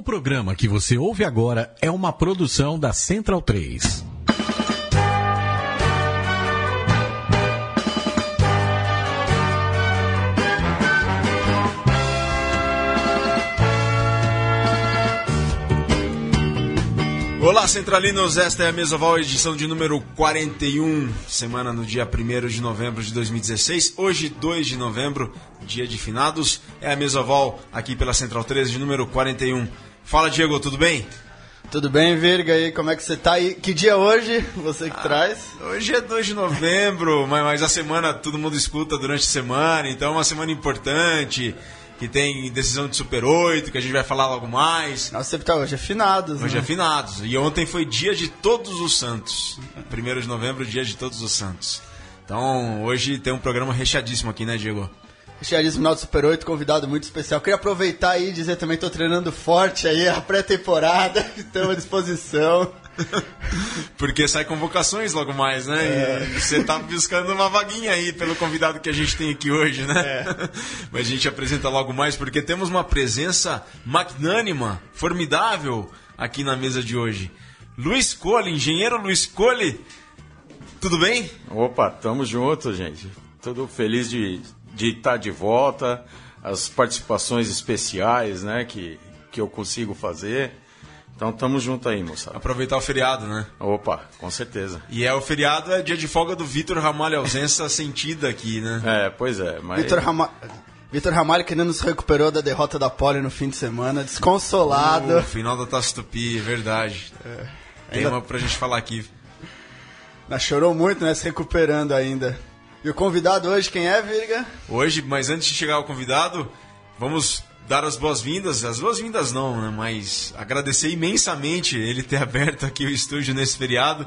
O programa que você ouve agora é uma produção da Central 3. Olá, Centralinos, esta é a Mesa Val, edição de número 41, semana no dia 1 de novembro de 2016. Hoje, 2 de novembro, dia de finados, é a Mesa Val aqui pela Central 3 de número 41. Fala, Diego, tudo bem? Tudo bem, Virga? E como é que você tá aí? Que dia é hoje? Você que ah, traz? Hoje é 2 de novembro, mas, mas a semana todo mundo escuta durante a semana, então é uma semana importante que tem decisão de Super 8, que a gente vai falar logo mais. Nossa, sempre tá hoje é finados. Hoje né? é finados. E ontem foi dia de Todos os Santos. 1 de novembro, dia de Todos os Santos. Então, hoje tem um programa recheadíssimo aqui, né, Diego? Recheadíssimo final do Super 8, convidado muito especial. Queria aproveitar aí e dizer também, estou treinando forte aí a pré-temporada, estamos à disposição. Porque sai convocações logo mais, né? É. E você tá buscando uma vaguinha aí pelo convidado que a gente tem aqui hoje, né? É. Mas a gente apresenta logo mais porque temos uma presença magnânima, formidável aqui na mesa de hoje. Luiz Cole, engenheiro Luiz Cole, tudo bem? Opa, tamo junto, gente. Tudo feliz de, de estar de volta, as participações especiais, né, que, que eu consigo fazer. Então tamo junto aí, moçada. Aproveitar o feriado, né? Opa, com certeza. E é o feriado, é dia de folga do Vitor Ramalho, ausência sentida aqui, né? É, pois é. Mas... Vitor Ramalho. Vitor Ramalho que ainda nos recuperou da derrota da Poli no fim de semana, desconsolado. Uh, final da Taça Tupi, é verdade. É. Tem ainda... uma pra gente falar aqui. Mas chorou muito, né? Se recuperando ainda. E o convidado hoje, quem é, Virga? Hoje, mas antes de chegar ao convidado, vamos dar as boas-vindas, as boas-vindas não, né? mas agradecer imensamente ele ter aberto aqui o estúdio nesse feriado.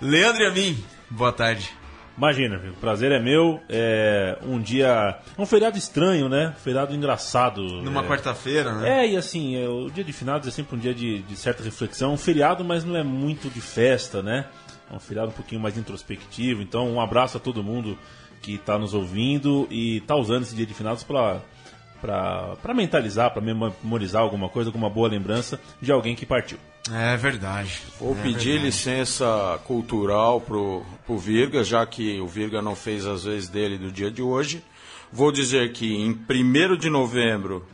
Leandro e a mim, boa tarde. Imagina, o prazer é meu. É um dia. Um feriado estranho, né? Feriado engraçado. Numa é... quarta-feira, né? É, e assim, é, o dia de finados é sempre um dia de, de certa reflexão. Um feriado, mas não é muito de festa, né? É um feriado um pouquinho mais introspectivo. Então, um abraço a todo mundo que está nos ouvindo e está usando esse dia de finados para para mentalizar, para memorizar alguma coisa, alguma boa lembrança de alguém que partiu. É verdade. Vou é pedir verdade. licença cultural pro, pro Virga, já que o Virga não fez as vezes dele do dia de hoje. Vou dizer que em 1 de novembro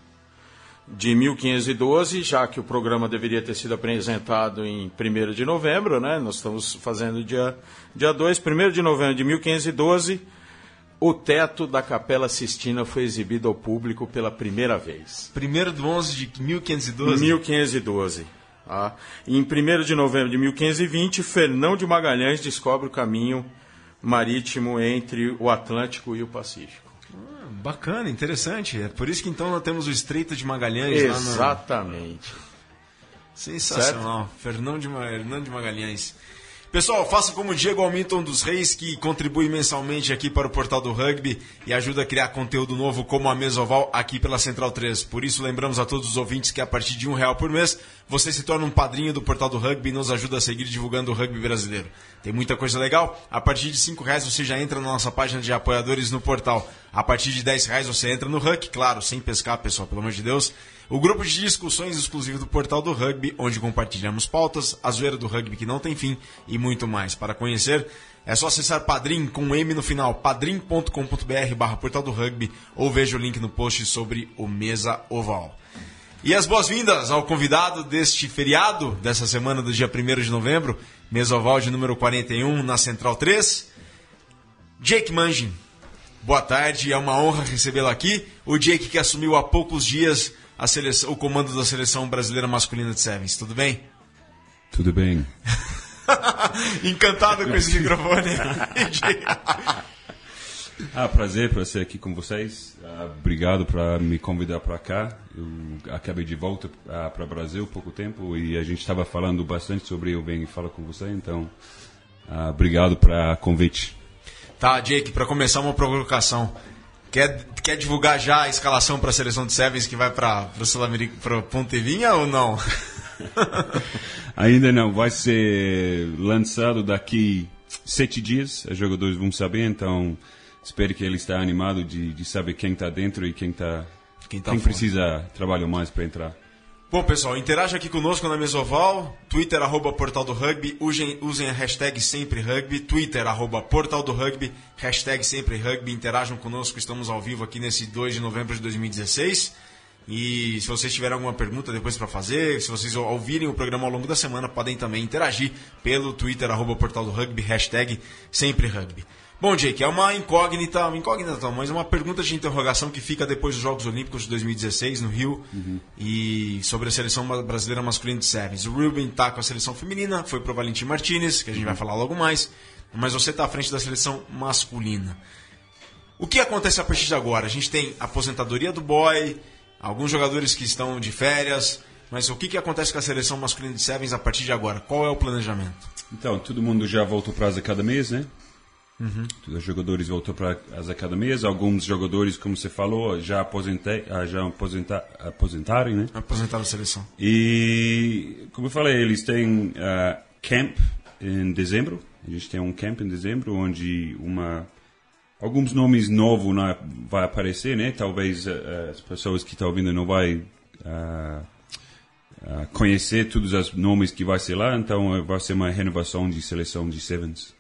de 1512, já que o programa deveria ter sido apresentado em 1 de novembro, né? Nós estamos fazendo dia, dia 2, 1 de novembro de 1512 o teto da Capela Sistina foi exibido ao público pela primeira vez. Primeiro de 11 de 1512? 1512. Tá? Em 1 de novembro de 1520, Fernão de Magalhães descobre o caminho marítimo entre o Atlântico e o Pacífico. Bacana, interessante. É por isso que então nós temos o Estreito de Magalhães Exatamente. lá no... Sensacional. Fernão de, de Magalhães. Pessoal, faça como o Diego Alminton dos Reis, que contribui mensalmente aqui para o Portal do Rugby e ajuda a criar conteúdo novo como a Mesoval aqui pela Central 3. Por isso, lembramos a todos os ouvintes que a partir de um real por mês, você se torna um padrinho do Portal do Rugby e nos ajuda a seguir divulgando o rugby brasileiro. Tem muita coisa legal. A partir de cinco reais você já entra na nossa página de apoiadores no portal. A partir de dez reais você entra no Huck, claro, sem pescar, pessoal, pelo amor de Deus. O grupo de discussões exclusivo do portal do rugby, onde compartilhamos pautas, a zoeira do rugby que não tem fim e muito mais. Para conhecer, é só acessar Padrim com um M no final, padrim.com.br barra portal do rugby ou veja o link no post sobre o Mesa Oval. E as boas-vindas ao convidado deste feriado, dessa semana do dia 1 de novembro, Mesa Oval de número 41 na Central 3, Jake Mangin. Boa tarde, é uma honra recebê-lo aqui. O Jake que assumiu há poucos dias seleção, o comando da seleção brasileira masculina de Sevens. Tudo bem? Tudo bem. Encantado com esse microfone. ah, prazer para ser aqui com vocês. Ah, obrigado por me convidar para cá. Eu acabei de volta ah, para o Brasil pouco tempo e a gente estava falando bastante sobre eu venho e falo com você, então ah, obrigado para convite. Tá, Jake, para começar uma provocação. Quer, quer divulgar já a escalação para a seleção de Sevens que vai para o Sul-América, para Pontevinha ou não? Ainda não, vai ser lançado daqui sete dias, os jogadores vão saber, então espero que ele está animado de, de saber quem está dentro e quem, tá, quem, tá quem precisa trabalhar mais para entrar. Bom, pessoal, interaja aqui conosco na Mesoval, Twitter, arroba Portal do Rugby, usem, usem a hashtag Sempre Rugby, Twitter, arroba Portal do Rugby, hashtag Sempre Rugby, interajam conosco, estamos ao vivo aqui nesse 2 de novembro de 2016. E se vocês tiverem alguma pergunta depois para fazer, se vocês ouvirem o programa ao longo da semana, podem também interagir pelo Twitter, arroba Portal do Rugby, hashtag Sempre Rugby. Bom, Jake, é uma incógnita, uma incógnita mas uma pergunta de interrogação que fica depois dos Jogos Olímpicos de 2016 no Rio uhum. e sobre a seleção brasileira masculina de sevens. O Ruben está com a seleção feminina, foi pro Valentim Martinez, que a gente uhum. vai falar logo mais, mas você está à frente da seleção masculina. O que acontece a partir de agora? A gente tem aposentadoria do boy, alguns jogadores que estão de férias, mas o que, que acontece com a seleção masculina de sevens a partir de agora? Qual é o planejamento? Então, todo mundo já voltou para as academias, né? Uhum. Os jogadores voltou para as academias, alguns jogadores, como você falou, já aposentei, ah, já aposenta, aposentaram, né? Aposentaram a seleção. E, como eu falei, eles têm uh, camp em dezembro. A gente tem um camp em dezembro onde uma alguns nomes novos né, vai aparecer, né? Talvez uh, as pessoas que estão ouvindo não vai uh, conhecer todos os nomes que vai ser lá, então vai ser uma renovação de seleção de sevens.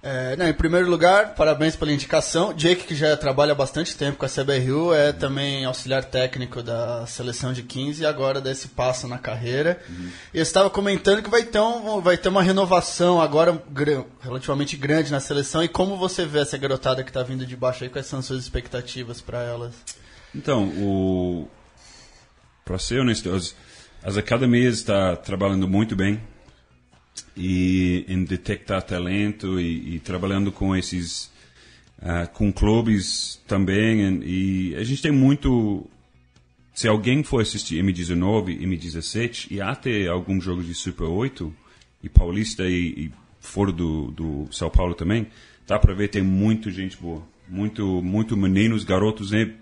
É, não, em primeiro lugar, parabéns pela indicação. Jake, que já trabalha há bastante tempo com a CBRU, é também auxiliar técnico da seleção de 15 e agora dá esse passo na carreira. Uhum. E eu estava comentando que vai ter, um, vai ter uma renovação agora relativamente grande na seleção. E como você vê essa garotada que está vindo de baixo aí? Quais são as suas expectativas para elas? Então, o... para ser honesto, as, as academias estão tá trabalhando muito bem e em detectar talento e, e trabalhando com esses uh, com clubes também e a gente tem muito se alguém for assistir M19 M17 e até alguns jogos de Super 8 e Paulista e, e fora do, do São Paulo também dá para ver tem muita gente boa muito muito meninos garotos né,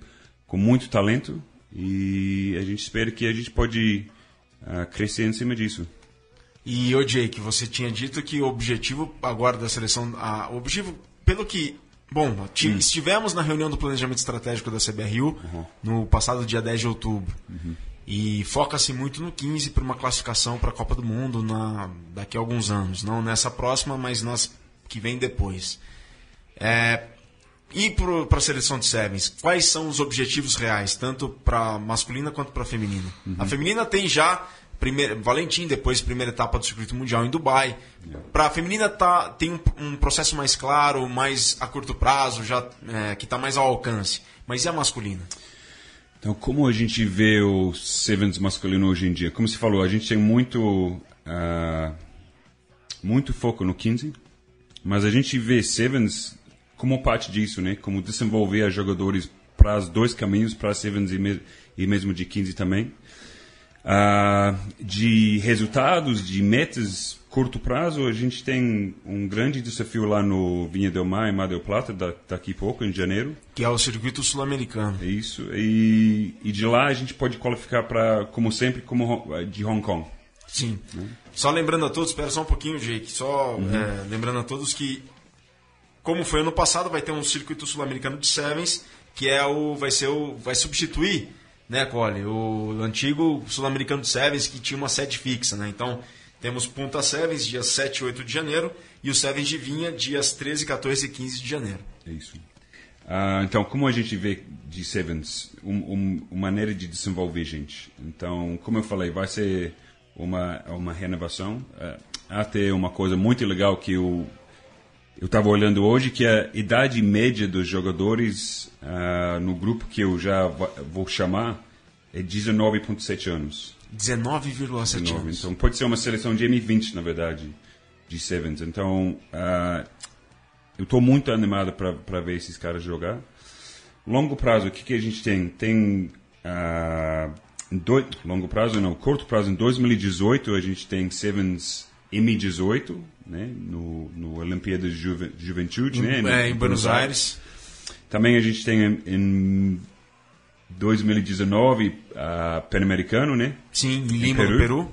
com muito talento e a gente espera que a gente pode uh, crescer em cima disso e o Jake, você tinha dito que o objetivo agora da seleção, a, o objetivo, pelo que Bom, hum. estivemos na reunião do planejamento estratégico da CBRU uhum. no passado dia 10 de outubro. Uhum. E foca-se muito no 15 para uma classificação para a Copa do Mundo na, daqui a alguns anos. Não nessa próxima, mas nas que vem depois. É, e para a seleção de Sevens, quais são os objetivos reais, tanto para masculina quanto para feminina? Uhum. A feminina tem já primeira, Valentim, depois primeira etapa do circuito mundial em Dubai. Para a feminina tá, tem um, um, processo mais claro, mais a curto prazo, já é, que está mais ao alcance. Mas e a masculina? Então, como a gente vê o Sevens masculino hoje em dia? Como se falou, a gente tem muito, uh, muito foco no 15, mas a gente vê Sevens como parte disso, né? Como desenvolver jogadores para os dois caminhos, para Sevens e, me, e mesmo de 15 também. Uh, de resultados, de metas curto prazo, a gente tem um grande desafio lá no Vinha del Mar, em Mar del Plata, daqui a pouco, em janeiro. Que é o circuito sul-americano. Isso. E, e de lá a gente pode qualificar para, como sempre, como de Hong Kong. Sim. Né? Só lembrando a todos, espera só um pouquinho, Jake, só uhum. é, lembrando a todos que, como foi ano passado, vai ter um circuito sul-americano de Sevens, que é o, vai, ser o, vai substituir né, Cole? O antigo Sul-Americano de Sevens que tinha uma sede fixa, né? Então, temos Punta Sevens, dias 7 e 8 de janeiro, e o Sevens de Vinha, dias 13, 14 e 15 de janeiro. É isso. Uh, então, como a gente vê de Sevens, um, um, uma maneira de desenvolver gente. Então, como eu falei, vai ser uma, uma renovação. Até uma coisa muito legal que eu eu estava olhando hoje que a idade média dos jogadores uh, no grupo que eu já vou chamar é 19,7 anos. 19,7 anos. Então pode ser uma seleção de M20, na verdade, de Sevens. Então uh, eu estou muito animado para ver esses caras jogar. Longo prazo, o que, que a gente tem? Tem. Uh, do, longo prazo, não, curto prazo, em 2018 a gente tem Sevens M18, né, no, no Olimpíada de Juve, Juventude, né, é, em, Buenos, Aires. Aires. Também a gente tem em, em 2019 a Pan-Americano, né? Sim, em Lima, Peru. no Peru.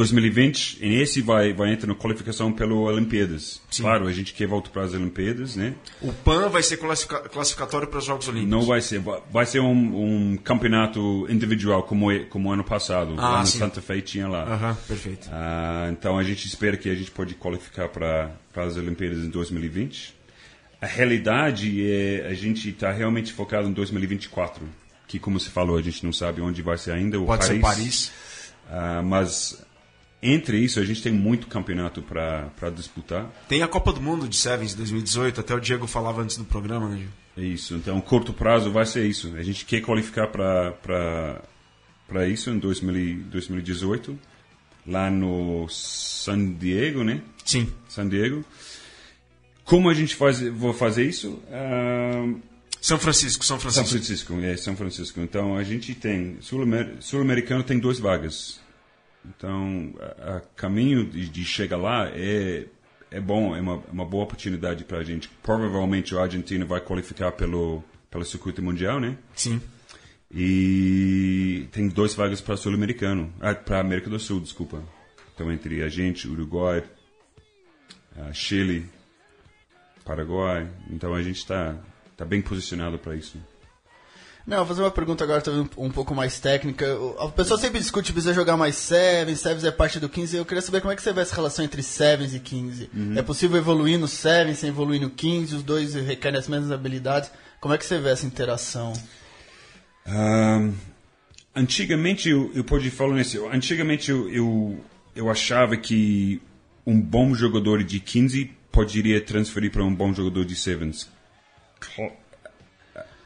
2020, e esse vai, vai entrar na qualificação pelo Olimpíadas. Claro, a gente quer voltar para as Olimpíadas, né? O PAN vai ser classifica- classificatório para os Jogos Olímpicos. Não vai ser, vai- ser um, um campeonato individual como é- como ano passado. Ah, lá no sim. Santa Fe tinha lá. Aham, perfeito. Ah, então a gente espera que a gente pode qualificar para para as Olimpíadas em 2020. A realidade é a gente está realmente focado em 2024, que como você falou a gente não sabe onde vai ser ainda. O Pode ser Paris. Ah, mas entre isso a gente tem muito campeonato para disputar. Tem a Copa do Mundo de Sevens 2018, até o Diego falava antes do programa, né, Gil? É isso. Então, curto prazo vai ser isso. A gente quer qualificar para isso em 2000, e 2018, lá no San Diego, né? Sim. San Diego. Como a gente faz, vou fazer isso? Ah, São Francisco, São São Francisco. Francisco, é São Francisco. Então a gente tem Sul-Amer- sul-americano tem duas vagas. Então a, a caminho de, de chegar lá é é bom, é uma, uma boa oportunidade para a gente. Provavelmente a Argentina vai qualificar pelo pelo circuito mundial, né? Sim. E tem duas vagas para sul-americano, ah, para América do Sul, desculpa. Então entre a gente, Uruguai, ah, Chile, Paraguai. Então a gente está tá bem posicionado para isso. Não, vou fazer uma pergunta agora talvez um, um pouco mais técnica. A pessoa sempre discute precisa jogar mais Sevens, Sevens é parte do 15. Eu queria saber como é que você vê essa relação entre Sevens e 15. É possível evoluir no Sevens sem evoluir no 15? Os dois requerem as mesmas habilidades. Como é que você vê essa interação? Ahn, antigamente, eu, eu pode falar nisso. Antigamente eu, eu, eu achava que um bom jogador de 15 poderia transferir para um bom jogador de Sevens.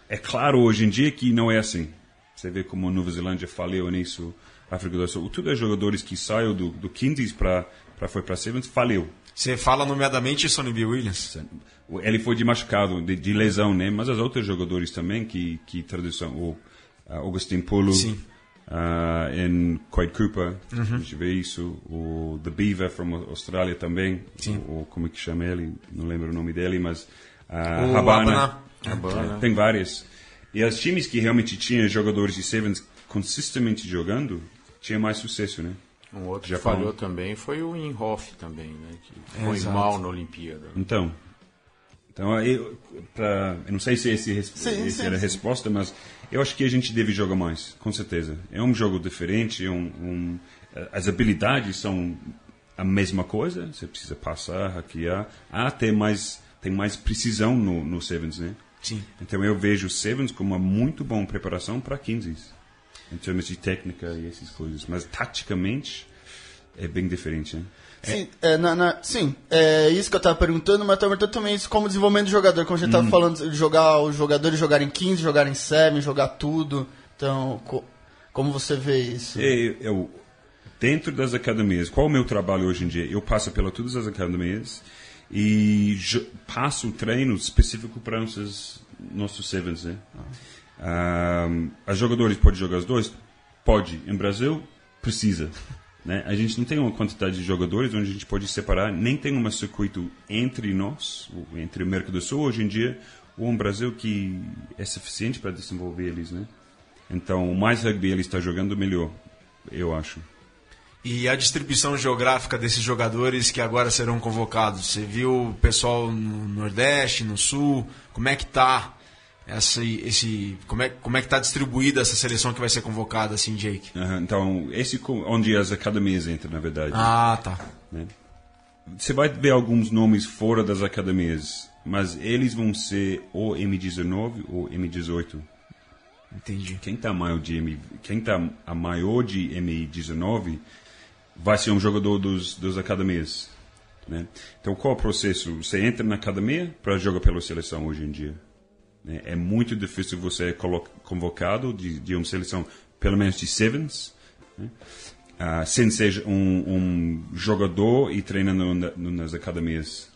É claro hoje em dia que não é assim. Você vê como a Nova Zelândia falhou nisso, África do Sul. Todos os jogadores que saíram do, do 15 para foi para Sevens falhou. Você fala nomeadamente Sonny B. Williams. Ele foi de machucado, de, de lesão, né? Mas os outros jogadores também que que tradução, o Augustin Polo, Sim. uh, em Quaid Cooper, a gente vê isso, o The Beaver from Austrália também, Sim. o, como é que chama ele? Não lembro o nome dele, mas uh, Habana. É, tem vários. E os times que realmente tinham jogadores de Sevens consistentemente jogando, tinha mais sucesso, né? Um outro Japão. que falhou também foi o Inhoff também, né? Que foi exato. mal na Olimpíada. Então, então eu, pra, eu não sei se esse, Sim, esse sim, era a resposta, mas eu acho que a gente deve jogar mais, com certeza. É um jogo diferente, é um, um, as habilidades são a mesma coisa, você precisa passar, hackear, ah, tem mais, tem mais precisão no, no Sevens, né? Sim. Então eu vejo o Sevens como uma muito boa preparação para 15 em termos de técnica e essas coisas, mas taticamente é bem diferente, né? Sim, é, na- na- sim, é isso que eu tava perguntando, mas eu perguntando também isso como desenvolvimento do jogador, como a gente tava falando, de jogar os jogadores jogarem 15, jogarem 7, jogar tudo. Então, co- como você vê isso? É, eu, dentro das academias, qual é o meu trabalho hoje em dia? Eu passo pela todas as academias e passo treino específico para nossos, nossos sevens, né? Ah, os jogadores podem jogar os dois? Pode. Em Brasil, precisa. Né? A gente não tem uma quantidade de jogadores onde a gente pode separar, nem tem um circuito entre nós, entre o América do Sul hoje em dia, ou um Brasil que é suficiente para desenvolver eles, né? Então, o mais rugby ele está jogando, melhor, eu acho. E a distribuição geográfica desses jogadores que agora serão convocados? Você viu o pessoal no Nordeste, no Sul? Como é que tá essa, esse, como é, como é que tá distribuída essa seleção que vai ser convocada, assim, Jake? Aham, Então, esse onde as academias entram, na verdade. Ah, tá. né? Você vai ver alguns nomes fora das academias, mas eles vão ser ou M19 ou M18. Entendi. Quem está maior de M, quem tá a maior de M19 vai ser um jogador dos das academias, né? Então qual é o processo? Você entra na academia para jogar pela seleção hoje em dia. né? É muito difícil você colo- convocado de, de uma seleção pelo menos de sevens, né? Ah, sem ser um, um jogador e treinando na- nas academias.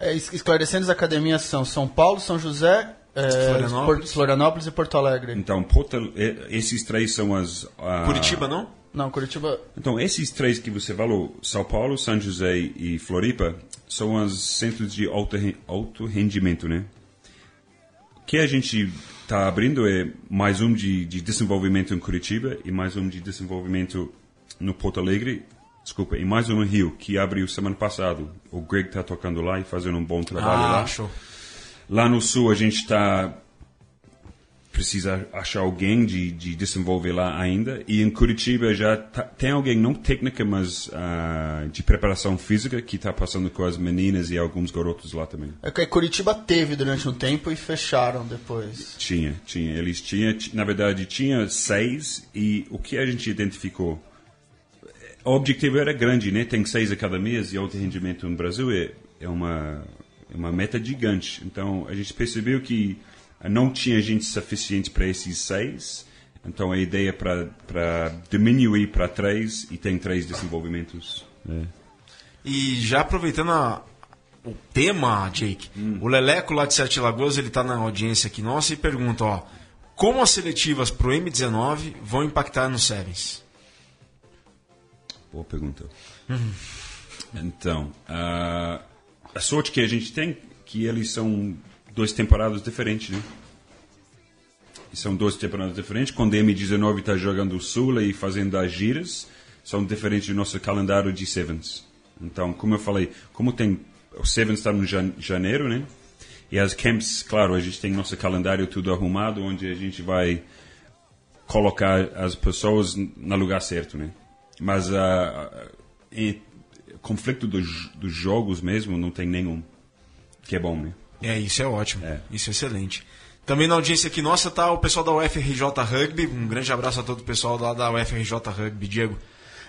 É, es- esclarecendo, as academias são São Paulo, São José, é, Florianópolis. Florianópolis e Porto Alegre. Então Porto- eh, esses três são as ah, Curitiba, não? Não, Curitiba. Então, esses três que você falou, São Paulo, São José e Floripa, são os centros de alto, alto rendimento, né? O que a gente está abrindo é mais um de, de desenvolvimento em Curitiba e mais um de desenvolvimento no Porto Alegre, Desculpa, e mais um no Rio, que abriu semana passada. O Greg está tocando lá e fazendo um bom trabalho Ah, lá. show. Lá no Sul a gente está precisa achar alguém de, de desenvolver lá ainda. E em Curitiba já tá- tem alguém, não técnica, mas ah, de preparação física, que está passando com as meninas e alguns garotos lá também. É que Curitiba teve durante um tempo e fecharam depois. Tinha, tinha. Eles tinham, na verdade, tinha seis e o que a gente identificou? O objetivo era grande, né? Tem seis academias e alto rendimento no Brasil é, é uma, é uma meta gigante. Então a gente percebeu que não tinha gente suficiente para esses seis. Então a ideia é para diminuir para três e tem três desenvolvimentos. É. E já aproveitando a- o tema, Jake, o Leleco lá de Sete Lagoas, ele tá na audiência aqui nossa e pergunta, ó, como as seletivas pro M19 vão impactar no Sevens? Boa pergunta. Então, ah, a sorte que a gente tem que eles são duas temporadas diferentes, né? São duas temporadas diferentes. Quando a M19 está jogando o Sula e fazendo as giras, são diferentes do nosso calendário de Sevens. Então, como eu falei, como tem o Sevens está no jan- janeiro, né? E as camps, claro, a gente tem nosso calendário tudo arrumado, onde a gente vai colocar as pessoas no lugar certo, né? Mas em conflito dos, dos jogos mesmo não tem nenhum, que é bom, né? É, isso é ótimo. É. Isso é excelente. Também na audiência aqui nossa tá o pessoal da UFRJ Rugby. Um grande abraço a todo o pessoal lá da UFRJ Rugby. Diego.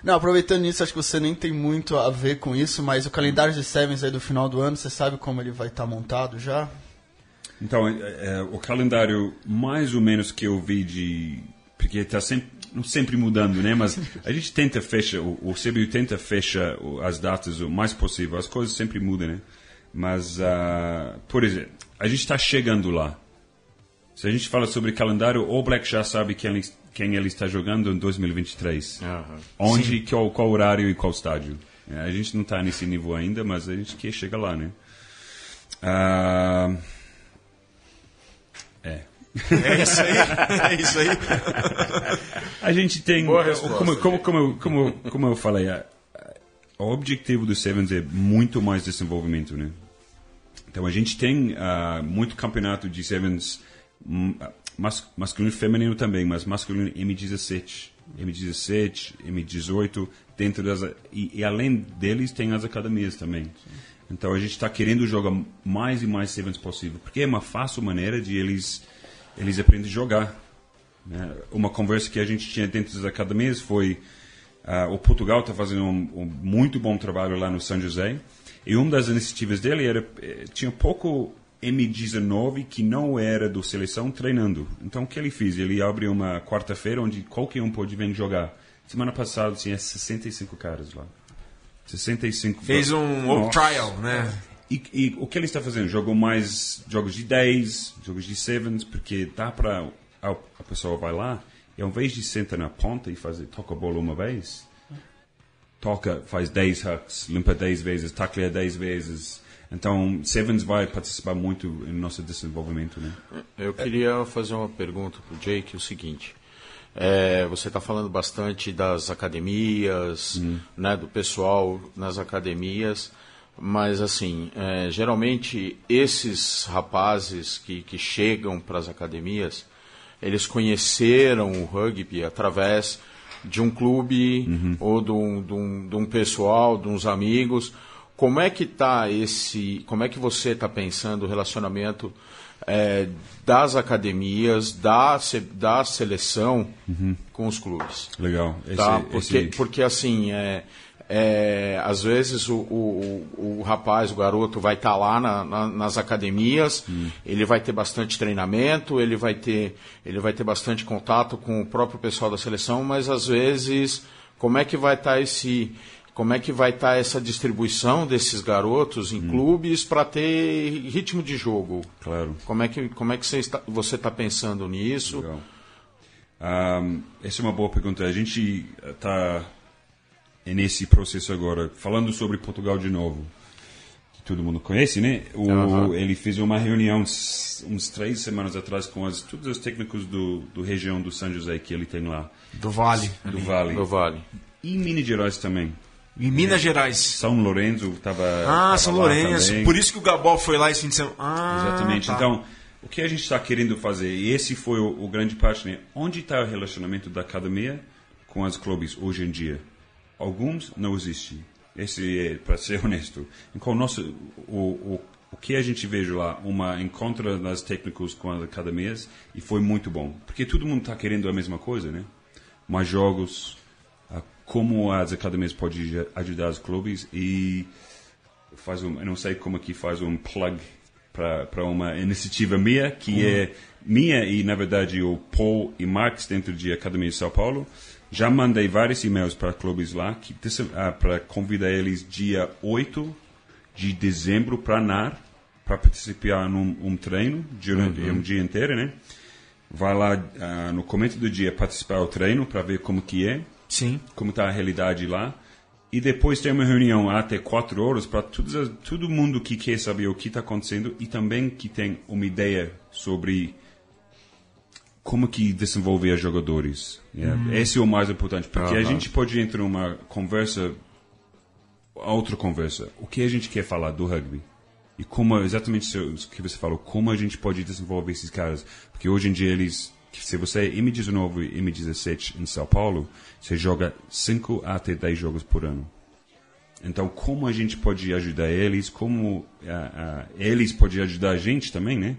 Não, aproveitando isso, acho que você nem tem muito a ver com isso, mas o calendário de Sevens aí do final do ano, você sabe como ele vai estar montado já? Então, é, é, o calendário mais ou menos que eu vi de... Porque está sempre, não sempre mudando, né? Mas a gente tenta fechar, o, o CBU tenta fechar as datas o mais possível. As coisas sempre mudam, né? Mas, ah, por exemplo, a gente está chegando lá. Se a gente fala sobre calendário, o All Black já sabe quem ele, quem ele está jogando em 2023. Onde, qual, qual horário e qual estádio. É, a gente não está nesse nível ainda, mas a gente quer chegar lá, né? Ah, é. É isso aí. é isso aí. A gente tem. Como, como, como, como, como eu falei, o objetivo do Sevens é muito mais desenvolvimento, né? Então a gente tem ah, muito campeonato de Sevens hum, ah, mas, masculino e feminino também, mas masculino M17, M17, M18, dentro das. E, e além deles, tem as academias também. Então a gente está querendo jogar mais e mais Sevens possível, porque é uma fácil maneira de eles, eles aprenderem a jogar. né? Uma conversa que a gente tinha dentro das academias foi ah, o Portugal está fazendo um, um muito bom trabalho lá no São José e uma das iniciativas dele era eh, tinha pouco M19 que não era do seleção treinando. Então o que ele fez? Ele abriu uma quarta-feira onde qualquer um pode vir jogar. Semana passada tinha 65 caras lá. 65. Fez um Nossa. trial, né? E, e o que ele está fazendo? Jogou mais jogos de 10, jogos de 7, porque dá para. A, a pessoa vai lá e ao invés de sentar na ponta e fazer toca a bola uma vez, toca, faz 10 hooks, limpa 10 vezes, tacleia 10 vezes. Então, Sevens vai participar muito no nosso desenvolvimento, né? Eu queria fazer uma pergunta para o Jake, o seguinte. É, você está falando bastante das academias, né, do pessoal nas academias, mas assim, é, geralmente esses rapazes que, que chegam para as academias, eles conheceram o rugby através de um clube ou de um, de, um, de um pessoal, de uns amigos. Como é que tá esse? Como é que você está pensando o relacionamento é, das academias, da, da seleção com os clubes? Legal. Esse, Tá? Porque, esse- porque assim, é, é, às vezes o, o, o, rapaz, o garoto, vai estar lá na- na- nas academias, ele vai ter bastante treinamento, ele vai, ter, ele vai ter bastante contato com o próprio pessoal da seleção, mas às vezes, como é que vai estar esse. Como é que vai estar essa distribuição desses garotos em clubes para ter ritmo de jogo? Claro. Como é que, como é que você está, você está pensando nisso? Legal. Ahm, essa é uma boa pergunta. A gente está nesse processo agora, falando sobre Portugal de novo, que todo mundo conhece, né? O. Ele fez uma reunião s- uns três semanas atrás com as, todos os técnicos do, do região do São José que ele tem lá, Do Vale. do Vale. Do Vale. E Minas Gerais também. Em Minas Gerais. São Lourenço estava. Ah, São Lourenço. Por isso que o Gabol foi lá esse fim de semana. Ah, Exatamente. tá. Então, o que a gente está querendo fazer, e esse foi o, o grande parte, né? Onde está o relacionamento da academia com as clubes hoje em dia? Alguns não existem. Esse é, para ser honesto. Então, nosso, o, o, o que a gente vejo lá, uma encontro das técnicos com as academias, e foi muito bom. Porque todo mundo está querendo a mesma coisa, né? Mais jogos, como as academias podem ajudar os clubes e faz um, eu não sei como que faz um plug para uma iniciativa minha, que é minha e, na verdade, o Paul e Marx dentro de Academia de São Paulo. Já mandei vários e-mails para clubes lá que para convidar eles dia 8 de dezembro para NAR, para participar num um treino durante um dia inteiro, né? Vai lá ah, no começo do dia participar do treino para ver como que é Sim. como está a realidade lá. E depois tem uma reunião até quatro horas para todo mundo que quer saber o que está acontecendo e também que tem uma ideia sobre como que desenvolver os jogadores. yeah. Esse é o mais importante, porque a gente pode entrar numa conversa, outra conversa. O que a gente quer falar do rugby? E como, exatamente o que você falou, como a gente pode desenvolver esses caras? Porque hoje em dia eles, se você é M19 e M17 em São Paulo, você joga 5 até 10 jogos por ano. Então, como a gente pode ajudar eles, como ah, ah, eles podem ajudar a gente também, né?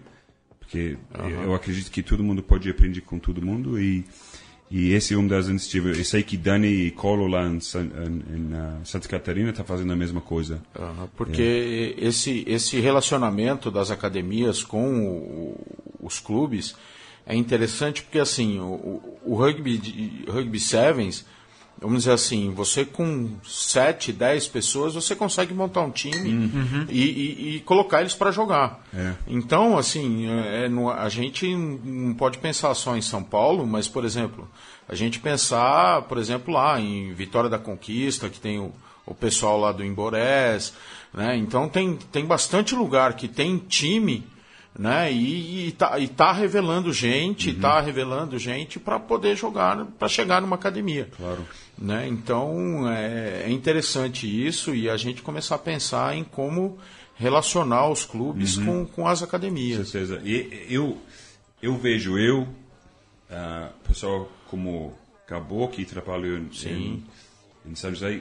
Porque eu acredito que todo mundo pode aprender com todo mundo e, e esse é um das iniciativas. Eu sei que Dani e Colo lá em, em- em, Santa Catarina está fazendo a mesma coisa. Aham, Porque esse, esse relacionamento das academias com o- os clubes é interessante porque assim o, o- rugby rugby sevens vamos dizer assim você com 7, 10 pessoas você consegue montar um time e, e- e colocar eles para jogar. Então assim é, é, no- a gente não pode pensar só em São Paulo mas por exemplo a gente pensar por exemplo lá em Vitória da Conquista que tem o o pessoal lá do Emborés, né? Então tem, tem bastante lugar que tem time, né? E, e, tá, e tá revelando gente, tá revelando gente para poder jogar, para chegar numa academia. Claro. Né? Então é, é interessante isso e a gente começar a pensar em como relacionar os clubes com, com as Com academias. certeza. E eu, eu vejo eu, ah, pessoal como Gabo, que trabalha em, em São José,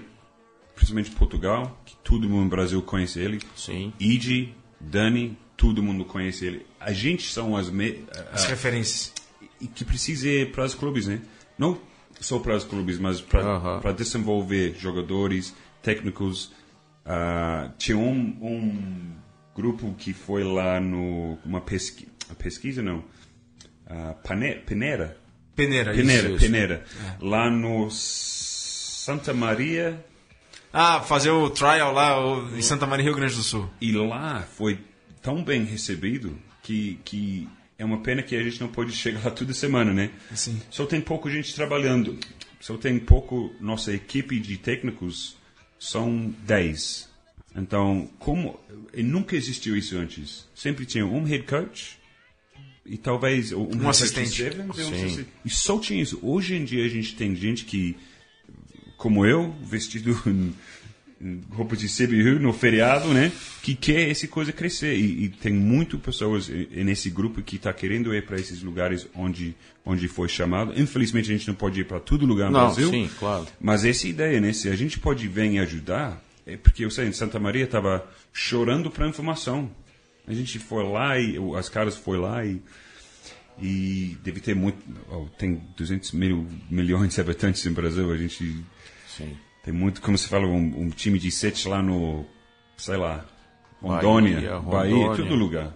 principalmente Portugal, que todo mundo no Brasil conhece ele. Sim. Iji, Dani, todo mundo conhece ele. A gente são as, me, As referências. e que precisa ir para os clubes, né? Não só para os clubes, mas para Aham. para desenvolver jogadores, técnicos. Ah, tinha um, um grupo que foi lá no uma pesqui, pesquisa não, Ah, Pane- Peneira, Peneira, Peneira, isso. Peneira, lá no Santa Maria Ah, fazer o trial lá o- em Santa Maria, Rio Grande do Sul. E lá foi tão bem recebido que, que é uma pena que a gente não pode chegar lá toda semana, né? Sim. Só tem pouco gente trabalhando. Só tem pouco. Nossa equipe de técnicos são 10. Então, como. e Nunca existiu isso antes. Sempre tinha um head coach e talvez um, coach assistente. e um assistente. E só tinha isso. Hoje em dia a gente tem gente que como eu, vestido roupa de CBU no feriado, né? Que quer essa coisa crescer. E, e tem muito pessoas nesse grupo que está querendo ir para esses lugares onde, onde foi chamado. Infelizmente, a gente não pode ir para todo lugar no Não, Brasil. sim, claro. Mas essa ideia, né? Se a gente pode vir e ajudar, é porque eu sei, em Santa Maria estava chorando para informação. A gente foi lá e as caras foi lá e e deve ter muito oh, tem 200 mil milhões de habitantes no Brasil a gente Sim. Tem muito como se fala um, um time de sete lá no sei lá Rondônia Bahia, Bahia, Rondônia. todo lugar.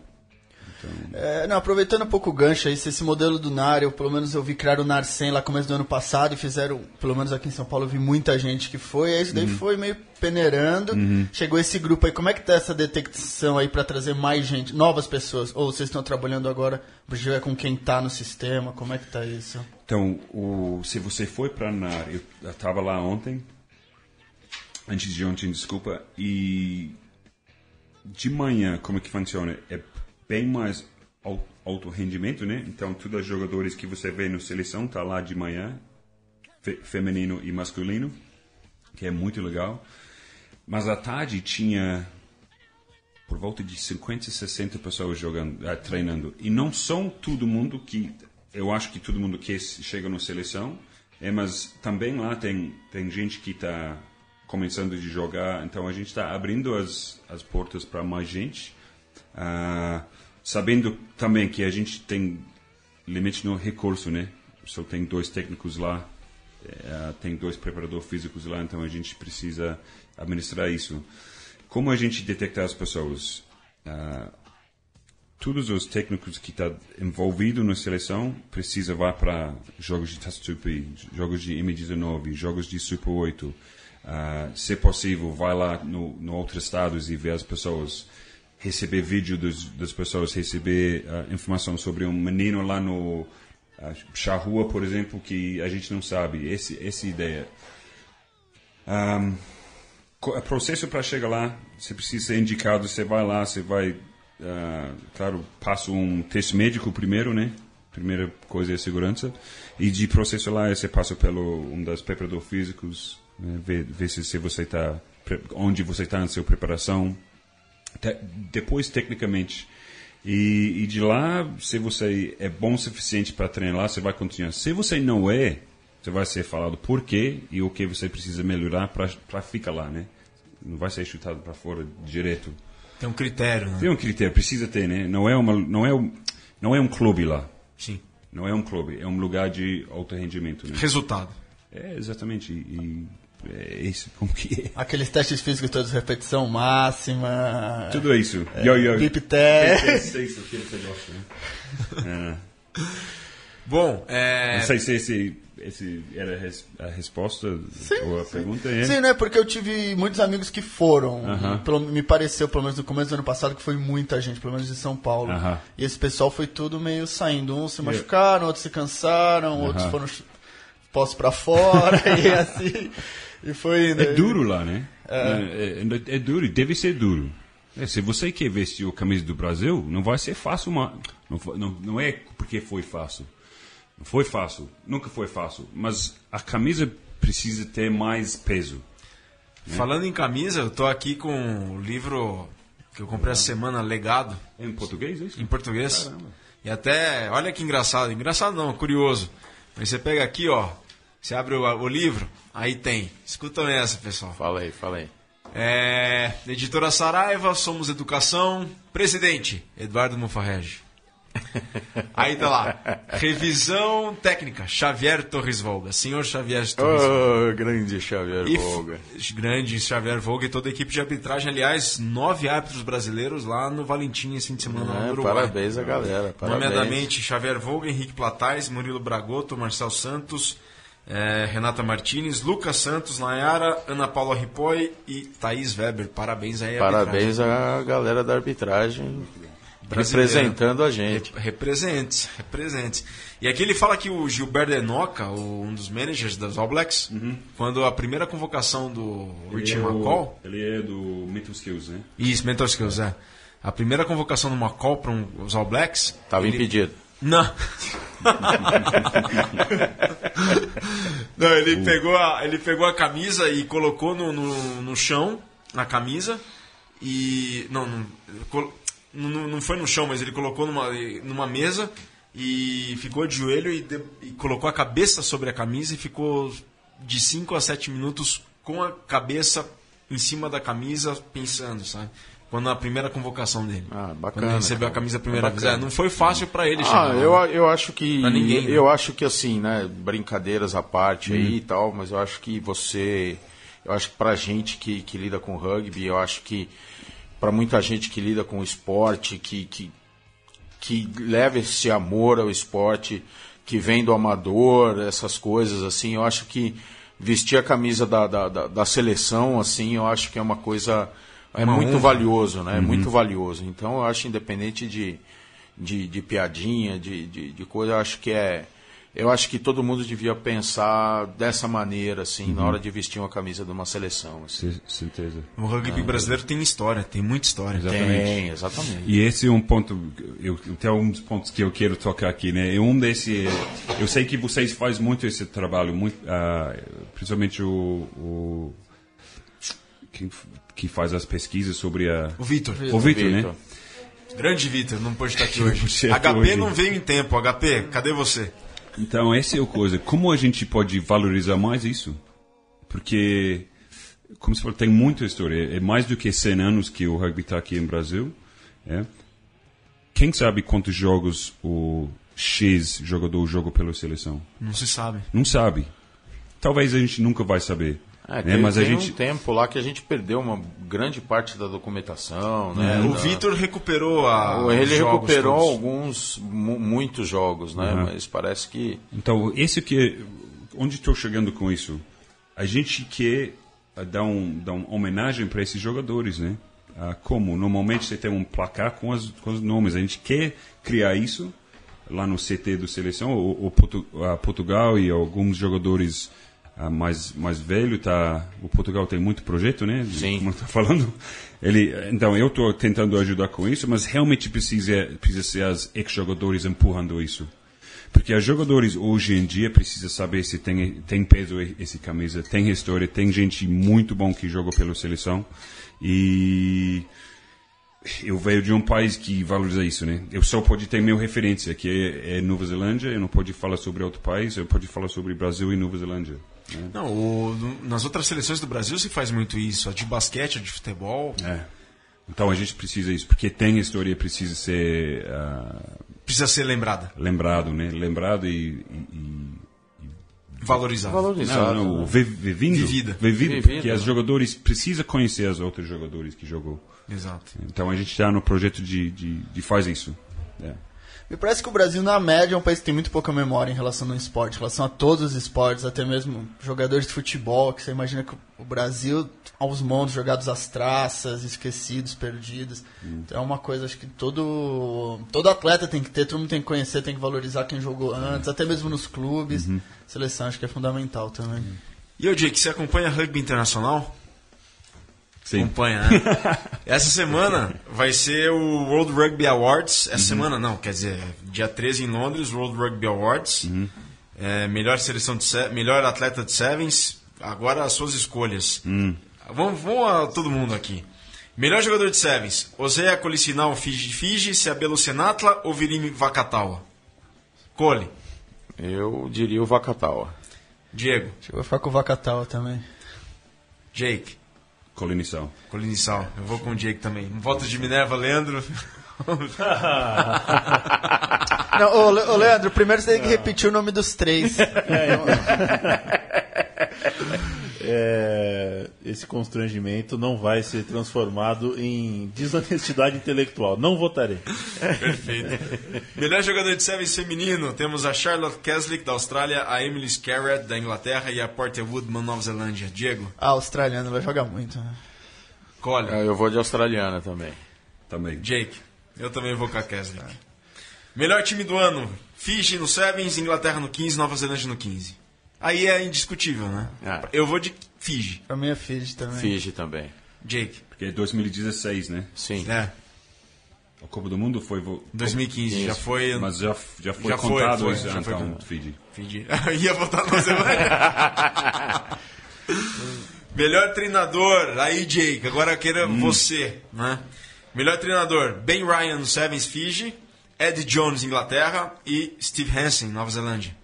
É, não, aproveitando um pouco o gancho aí, se esse modelo do NAR, eu pelo menos eu vi criar o NAR 100 lá começo do ano passado e fizeram, pelo menos aqui em São Paulo, eu vi muita gente que foi, aí isso daí foi meio peneirando, chegou esse grupo aí, como é que tá essa detecção aí pra trazer mais gente, novas pessoas, ou vocês estão trabalhando agora, o é com quem tá no sistema, como é que tá isso? Então, o, se você foi para NAR, eu estava lá ontem, antes de ontem, desculpa, e de manhã, como é que funciona? É bem mais al- alto rendimento, né? Então, todos os jogadores que você vê no seleção tá lá de manhã, fe- feminino e masculino. que é muito legal. Mas à tarde tinha por volta de 50, 60 pessoas jogando, uh, treinando. E não são todo mundo que eu acho que todo mundo que chega na seleção, é, mas também lá tem tem gente que está começando a jogar, então a gente está abrindo as as portas para mais gente, uh, sabendo também que a gente tem limite no recurso, né? Só tem dois técnicos lá, uh, tem dois preparadores físicos lá, então a gente precisa administrar isso. Como a gente detectar as pessoas? Uh, todos os técnicos que estão tá envolvidos na seleção precisam vá para jogos de Tastupi, jogos de M19, jogos de Super 8. Uh, se possível, vai lá no, no outros estados e ver as pessoas, receber vídeo dos, das pessoas, receber uh, informação sobre um menino lá no uh, Charrua, por exemplo, que a gente não sabe. Esse, essa ideia. Um, o processo para chegar lá, você precisa ser indicado, você vai lá, você vai, uh, claro, passa um teste médico primeiro, né? Primeira coisa é segurança. E de processo lá, você passa pelo um dos preparadores físicos, né? ver, ver se, se você está, onde você está na sua preparação. Te, depois, tecnicamente, e, e, de lá, se você é bom o suficiente para treinar lá, você vai continuar. Se você não é, você vai ser falado por quê e o que você precisa melhorar para ficar lá, né? Não vai ser chutado para fora direto. Tem um critério, né? Tem um critério, precisa ter, né? Não é uma, não é um, não é um clube lá. Sim. Não é um clube, é um lugar de alto rendimento, né? Resultado. É, exatamente. E é isso, como que é? Aqueles testes físicos todos, repetição máxima. Tudo isso. É, yo, yo. Bip test. É isso que você gosta, né? É. Bom, é... Não sei se esse esse era a resposta sim, ou a sim. pergunta é sim né porque eu tive muitos amigos que foram uh -huh. pelo, me pareceu pelo menos no começo do ano passado que foi muita gente pelo menos de São Paulo uh -huh. e esse pessoal foi tudo meio saindo uns se machucaram outros se cansaram uh -huh. outros foram postos para fora e assim e foi indo. é duro lá né é, é, é duro deve ser duro é, se você quer vestir a camisa do Brasil não vai ser fácil uma, não, não, não é porque foi fácil não foi fácil, nunca foi fácil, mas a camisa precisa ter mais peso. Né? Falando em camisa, eu estou aqui com o livro que eu comprei essa semana, Legado. Em português, é isso? Em português. Caramba. E até, olha que engraçado, engraçado não, curioso. Aí você pega aqui, ó, você abre o, o livro, aí tem. Escutam essa, pessoal. Fala aí, fala aí. É, editora Saraiva, Somos Educação, presidente, Eduardo Mufarrege. Aí tá lá. Revisão técnica. Xavier Torres Volga. Senhor Xavier Torres Volga. Oh, grande Xavier e Volga. Grande Xavier Volga e toda a equipe de arbitragem. Aliás, nove árbitros brasileiros lá no Valentim esse fim de semana é, no Uruguai. Parabéns a galera. Parabéns. Nomeadamente Xavier Volga, Henrique Platais, Murilo Bragoto, Marcel Santos, é, Renata Martinez, Lucas Santos, Nayara, Ana Paula Ripoy e Thaís Weber. Parabéns aí. Parabéns à galera da arbitragem representando a gente. Represente, represente. E aqui ele fala que o Gilberto Enoca, um dos managers das All Blacks, uhum. quando a primeira convocação do Richie é McCall. Ele é do Mental Skills, né? Isso, Mental Skills, é. A primeira convocação do McCall para um, os All Blacks. Estava impedido. Não. Não, ele, uh. pegou a, ele pegou a camisa e colocou no, no, no chão, na camisa. E. Não, não não, não foi no chão, mas ele colocou numa, numa mesa e ficou de joelho e, de, e colocou a cabeça sobre a camisa e ficou de 5 a 7 minutos com a cabeça em cima da camisa pensando, sabe? Quando a primeira convocação dele. Ah, bacana. Quando ele recebeu a camisa a primeira vez. É, não foi fácil para ele ah, chegar. Eu, eu acho que. ninguém, né? Eu acho que assim, né? Brincadeiras à parte hum. aí e tal, mas eu acho que você. Eu acho que pra gente que, que lida com rugby, eu acho que para muita gente que lida com o esporte, que, que, que leva esse amor ao esporte, que vem do amador, essas coisas assim, eu acho que vestir a camisa da, da, da, da seleção, assim, eu acho que é uma coisa é uma muito honra. valioso, né? É muito valioso. Então eu acho independente de, de, de piadinha, de, de, de coisa, eu acho que é eu acho que todo mundo devia pensar dessa maneira, assim, na hora de vestir uma camisa de uma seleção. Assim. C- certeza. O rugby brasileiro tem história, tem muita história. Exatamente. Tem, exatamente. E esse é um ponto, eu, alguns pontos que eu quero tocar aqui, né? E um desse, eu sei que vocês fazem muito esse trabalho, muito, ah, principalmente o, o quem que faz as pesquisas sobre a O Vitor. o Vitor, né? Grande Vitor, não pôde estar aqui hoje. HP hoje. não veio em tempo. HP, cadê você? Então essa é a coisa. Como a gente pode valorizar mais isso? Porque, como você falou, tem muita história. É mais do que 100 anos que o rugby está aqui no Brasil. é. Quem sabe quantos jogos o X jogador jogou pela seleção? Não se sabe. Não sabe. Talvez a gente nunca vai saber. É, né? tem, Mas a gente um tempo lá que a gente perdeu uma grande parte da documentação, né? O Da- Vitor recuperou a. ele recuperou todos. alguns, mu- muitos jogos, né? Uhum. Mas parece que Então, esse que é, onde estou chegando com isso? A gente quer ah, dar, um, dar uma homenagem para esses jogadores, né? Ah, como normalmente você tem um placar com, as, com os nomes, a gente quer criar isso lá no CT do seleção. O, o Portu- Portugal e alguns jogadores mais mais velho tá. O Portugal tem muito projeto, né? De- Sim. Como eu tô falando. Ele, então eu estou tentando ajudar com isso, mas realmente precisa precisa ser as ex-jogadores empurrando isso. Porque os jogadores hoje em dia precisam saber se tem, tem peso esse camisa, tem história, tem gente muito bom que joga pela seleção. E eu venho de um país que valoriza isso, né? Eu só pode ter minha referência, que é, é Nova Zelândia, eu não pode falar sobre outro país, eu pode falar sobre Brasil e Nova Zelândia. Né? Não, o- no- nas outras seleções do Brasil se faz muito isso. A de basquete, a de futebol. É. Então a gente precisa isso, porque tem história, precisa ser ah, Precisa ser lembrada, lembrado, né? Lembrado e- e- e valorizada. valorizado. Não, não, né? vi- vivindo. Vivida. Vivido, Vivida, porque os jogadores precisam conhecer os outros jogadores que jogou. Exato. Então a gente está no projeto de, de, de faz isso. É. Me parece que o Brasil, na média, é um país que tem muito pouca memória em relação ao esporte, em relação a todos os esportes, até mesmo jogadores de futebol, que você imagina que o Brasil, aos montes, jogados às traças, esquecidos, perdidos. Então é uma coisa, acho que todo, todo atleta tem que ter, todo mundo tem que conhecer, tem que valorizar quem jogou antes, até mesmo nos clubes. Seleção acho que é fundamental também. E o Jake, você acompanha rugby internacional? Sim. Acompanha, né? Essa semana vai ser o World Rugby Awards. Essa semana não, quer dizer, dia 13 em Londres, World Rugby Awards. É, melhor seleção de melhor atleta de Sevens. Agora as suas escolhas. Vamos, vamos a todo mundo aqui. Melhor jogador de Sevens: Osea Colicinal Fiji Fiji, Seabelo Senatla ou Virimi Vakatawa? Cole, Eu diria o Vakatawa. Diego, Acho que eu vou ficar com o Vacatal também. Jake. Colonização. Coliniçal. Eu vou com o Jake também. Voto de Minerva, Leandro. Não, ô, Le- ô, Leandro, primeiro você tem que repetir o nome dos três. É, esse constrangimento não vai ser transformado em desonestidade intelectual. Não votarei. Perfeito. Melhor jogador de Sevens feminino, temos a Charlotte Keslick, da Austrália, a Emily Scarrett, da Inglaterra, e a Porter Woodman, Nova Zelândia. Diego, Ah, australiano vai jogar muito. né? Cole, É, Eu vou de australiana também. Também. Jake. Eu também vou com a Keslick. Melhor time do ano, Fiji no Sevens, Inglaterra no 15, Nova Zelândia no 15. Aí é indiscutível, né? Ah. Eu vou de Fiji. Pra mim é Fiji também. Fiji também. Jake. Porque é 2016, né? Sim. É, A Copa do Mundo foi. vo- 2015. Já foi. Mas já, já foi Já foi, contado foi, esse já ano, foi então. Fiji. Fiji. Ia votar no Zelândia. Melhor treinador, aí Jake, agora eu quero você, né? Melhor treinador, Ben Ryan no Sevens Fiji, Ed Jones Inglaterra e Steve Hansen Nova Zelândia.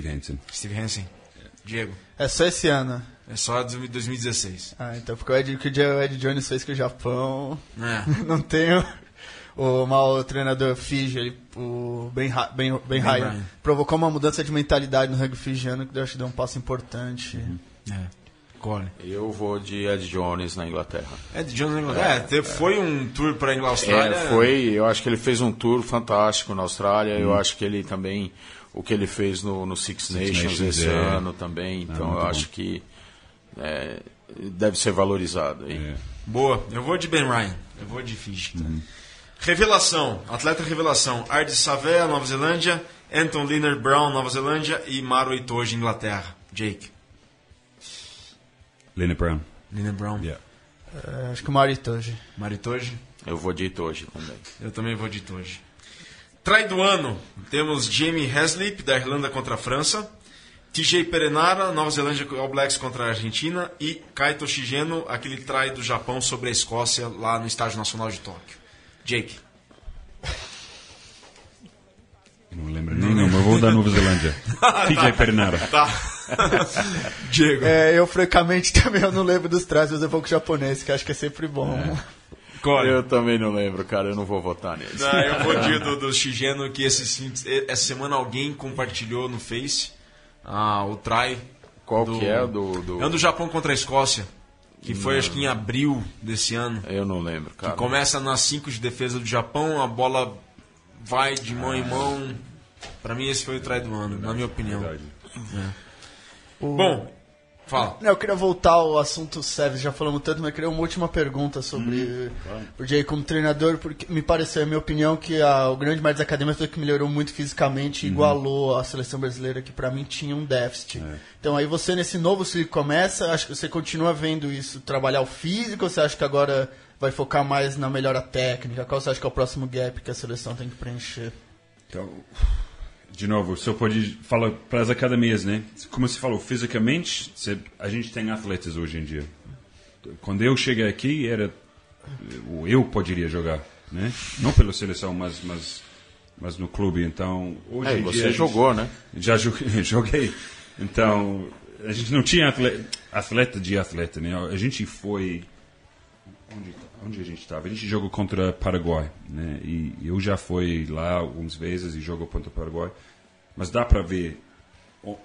Steve Hansen. Steve Hansen. Diego, É só esse ano. é só de 2016. Ah, então porque o Ed, o que o Ed Jones fez com o Japão. É. Não tenho. O mau treinador Fiji, ele, o Ben, ben, ben Ryan, Ryan. provocou uma mudança de mentalidade no rugby fijiano que eu acho que deu um passo importante. é. Cole. Eu vou de Ed Jones na Inglaterra. Ed Jones na Inglaterra. É, te- foi um tour para a Austrália. É, foi, eu acho que ele fez um tour fantástico na Austrália. Eu acho que ele também, o que ele fez no, no Six, Nations, Nations, esse é. ano também. Então muito eu bom. acho que é, deve ser valorizado. aí. É. Boa, eu vou de Ben Ryan. Eu vou de Fiji. Revelação, atleta revelação, Ardi Savea, Nova Zelândia, Anton Liner Brown, Nova Zelândia e Maro Itoje, Inglaterra. Jake. Lena Brown. Liner Brown. Yeah. É, acho que o Maritoji. Maritoje. Eu vou de hoje também. Eu também vou de Itoje. Trai do ano, temos Jamie Haslip, da Irlanda contra a França. TJ Perenara, Nova Zelândia All Blacks contra a Argentina. E Kaito Shigeno, aquele trai do Japão sobre a Escócia lá no Estádio Nacional de Tóquio. Jake. Não lembro nem não, mas vou da Nova Zelândia. TJ Pernara. Tá. Diego. É, eu francamente também eu não lembro dos trajes, mas eu vou com o japonês, que acho que é sempre bom. Eu também não lembro, cara. Eu não vou votar nele. Não, eu vou de do, do Shigeno que esse, essa semana alguém compartilhou no Face ah, o try. Qual do- que é do, do... É o do Japão contra a Escócia. Que foi acho que em abril desse ano. Eu não lembro, cara. Começa nas 5 de defesa do Japão, a bola vai de mão em mão. Pra mim esse foi o try do ano, na minha opinião. Verdade. Bom, fala. Não, eu queria voltar ao assunto Sevens, já falamos tanto, mas eu queria uma última pergunta sobre o Jay como treinador, porque me pareceu, é a minha opinião, que a, o grande mérito da academia foi que melhorou muito fisicamente e igualou a seleção brasileira, que pra mim tinha um déficit. Então aí você, nesse novo ciclo começa, acho que você continua vendo isso, trabalhar o físico, ou você acha que agora vai focar mais na melhora técnica? Qual você acha que é o próximo gap que a seleção tem que preencher? Então, de novo, só pode falar para as academias, né? Como você falou, fisicamente, você- a gente tem atletas hoje em dia. Quando eu cheguei aqui, era o eu poderia jogar, né? Não pela seleção, mas mas mas no clube. Então, hoje É, em dia você a gente- jogou, né? já joguei, joguei. Então, a gente não tinha atleta, atleta de atleta, né? A gente foi. Onde, onde a gente estava? A gente jogou contra Paraguai, né? E eu já fui lá algumas vezes e jogou contra Paraguai. Mas dá para ver ho-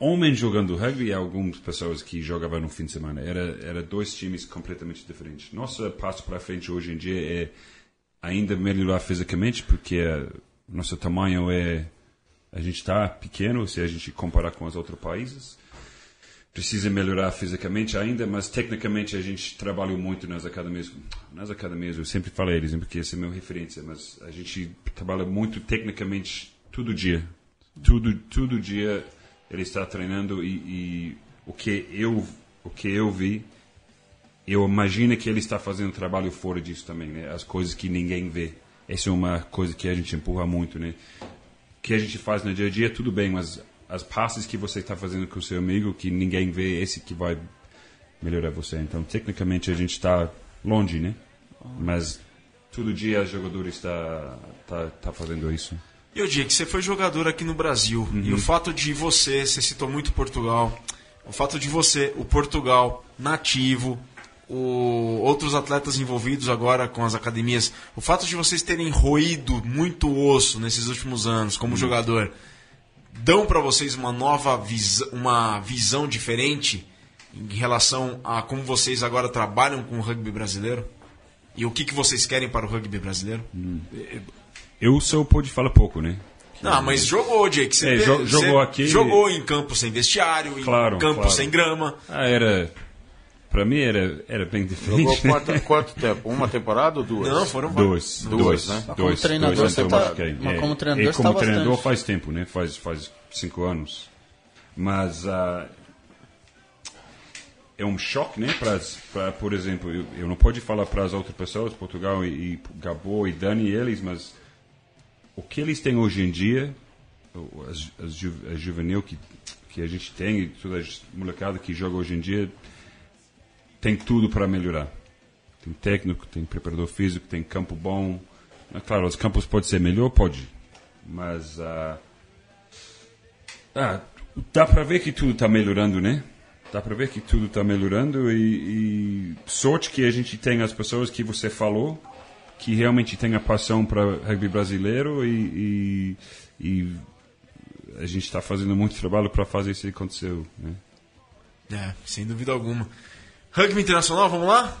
homens jogando rugby e algumas pessoas que jogavam no fim de semana. Era, era dois times completamente diferentes. Nosso passo para frente hoje em dia é ainda melhorar fisicamente, porque nosso tamanho é a gente está pequeno se a gente comparar com os outros países. Precisa melhorar fisicamente ainda, mas tecnicamente a gente trabalhou muito nas academias. Nas academias, eu sempre falei eles, porque essa é minha referência, mas a gente trabalha muito tecnicamente todo dia. Tudo, todo dia ele está treinando e, e o que eu o que eu vi eu imagino que ele está fazendo trabalho fora disso também, né? As coisas que ninguém vê. Essa é uma coisa que a gente empurra muito, né? O que a gente faz no dia a dia, tudo bem, mas as passes que você está fazendo com o seu amigo, que ninguém vê, esse que vai melhorar você. Então, tecnicamente, a gente está longe, né? Mas todo dia o jogador está tá, tá fazendo isso. E eu digo que você foi jogador aqui no Brasil. E o fato de você, você citou muito Portugal, o fato de você, o Portugal nativo, o, outros atletas envolvidos agora com as academias, o fato de vocês terem roído muito osso nesses últimos anos como jogador, dão para vocês uma nova visa, uma visão diferente em relação a como vocês agora trabalham com o rugby brasileiro? E o que, que vocês querem para o rugby brasileiro? Eu só pude falar pouco, né? Não, mas jogou, Jake. Você É, jogou aqui- Jogou em campo sem vestiário, em Claro, campo claro. sem grama. Ah, era. Para mim era, era bem diferente. Jogou quanto, quanto tempo? Uma temporada ou duas? Não, foram Dois, Duas, dois, né? dois, Mas como treinador dois, você então tá- marquei. mas É, como treinador é, você como tá treinador faz tempo, né? Faz faz cinco anos. Mas ah, é um choque, né? Para, para por exemplo, eu, eu não posso falar para as outras pessoas, Portugal e, e Gabo e Dani e eles, mas o que eles têm hoje em dia, as, as, ju, a juvenil que que a gente tem e toda a molecada que joga hoje em dia tem tudo para melhorar. Tem técnico, tem preparador físico, tem campo bom. É claro, os campos podem ser melhor, pode. Mas ah, ah, dá para ver que tudo está melhorando, né? Dá para ver que tudo está melhorando e, e sorte que a gente tem as pessoas que você falou que realmente têm a paixão para rugby brasileiro e, e, e a gente está fazendo muito trabalho para fazer isso acontecer, né? É, sem dúvida alguma. Rugby internacional, vamos lá?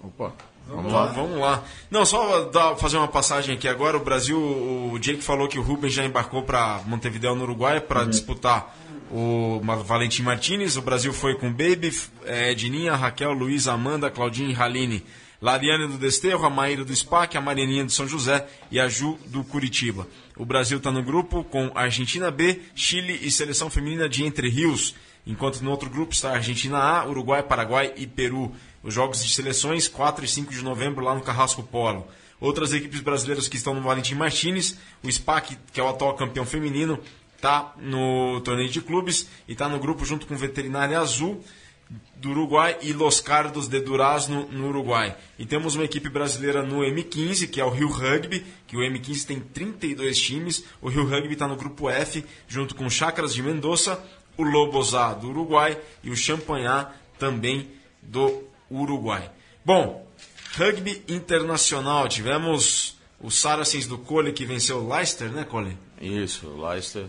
Opa, Vamos lá, vamos lá. Não, só dar, fazer uma passagem aqui agora. O Brasil, o Jake falou que o Rubens já embarcou para Montevideo, no Uruguai, para disputar o Valentim Martinez. O Brasil foi com Baby, eh, Edninha, Raquel, Luiz, Amanda, Claudinha e Haline Lariane do Desterro, a Maíra do SPAC, a Marianinha de São José e a Ju do Curitiba. O Brasil está no grupo com Argentina B, Chile e Seleção Feminina de Entre Rios, enquanto no outro grupo está Argentina A, Uruguai, Paraguai e Peru. Os jogos de seleções 4 e 5 de novembro lá no Carrasco Polo. Outras equipes brasileiras que estão no Valentim Martins, o SPAC, que é o atual campeão feminino, está no torneio de clubes e está no grupo junto com Veterinária Azul do Uruguai e Los Cardos de Durazno no Uruguai. E temos uma equipe brasileira no M15, que é o Rio Rugby, que o M15 tem 32 times. O Rio Rugby está no grupo F, junto com Chacras de Mendoza, o Lobosá do Uruguai e o Champanhar também do Uruguai. Bom, rugby internacional, tivemos o Saracens do Cole que venceu o Leicester, né, Cole? Isso, o Leicester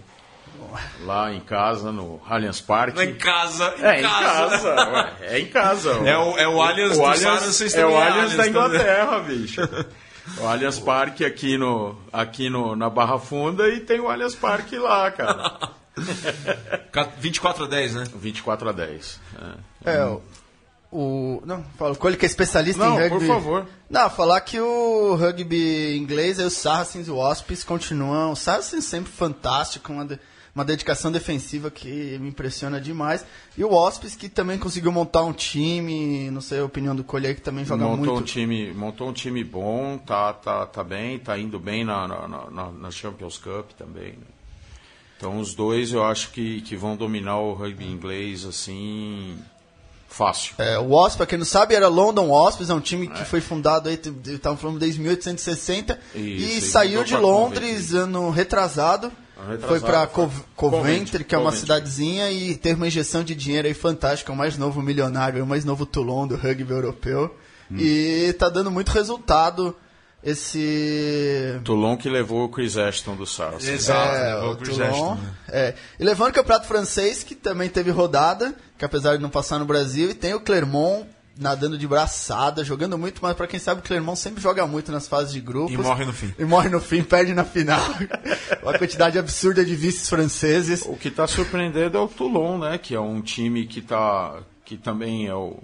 Lá em casa, no Allianz Parque. Em casa, em é, casa. em casa. Ué, é em casa. É o, é o Allianz o do Allianz, É o Allianz da Inglaterra, bicho. O Allianz Parque aqui, no, aqui no, na Barra Funda e tem o Allianz Parque lá, cara. 24 a 10, né? 24 a 10. É, é o, o. Não, fala, Cole que é especialista Não, em rugby. por favor. Não, falar que o rugby inglês, aí os Saracens e o Wasps continuam. O Saracens sempre fantástico, uma, de- uma dedicação defensiva que me impressiona demais. E o Wasps que também conseguiu montar um time, não sei a opinião do Cole aí, que também joga montou muito. um time montou um time bom tá tá tá bem tá indo bem na na, na, na Champions Cup também né? Então os dois eu acho que, que vão dominar o rugby inglês assim fácil É, o Wasp, pra quem não sabe, era London Wasps, é um time que foi fundado aí, estavam falando desde 1860, Isso, e saiu de Londres ano retrasado, retrasado, foi Cov- Coventry, Coventry, que é uma Coventry. cidadezinha, e teve uma injeção de dinheiro aí fantástica, o mais novo milionário, o mais novo Toulon do rugby europeu, Hum. e tá dando muito resultado esse... Toulon que levou o Chris Ashton do Saracens Exato. É, levou o o Chris Toulon. Ashton, né? É. E levando o campeonato francês, que também teve rodada, que apesar de não passar no Brasil, e tem o Clermont nadando de braçada, jogando muito, mas pra quem sabe o Clermont sempre joga muito nas fases de grupos. E morre no fim. E morre no fim, perde na final. Uma quantidade absurda de vices franceses. o que está surpreendendo é o Toulon né que é um time que tá que também é o,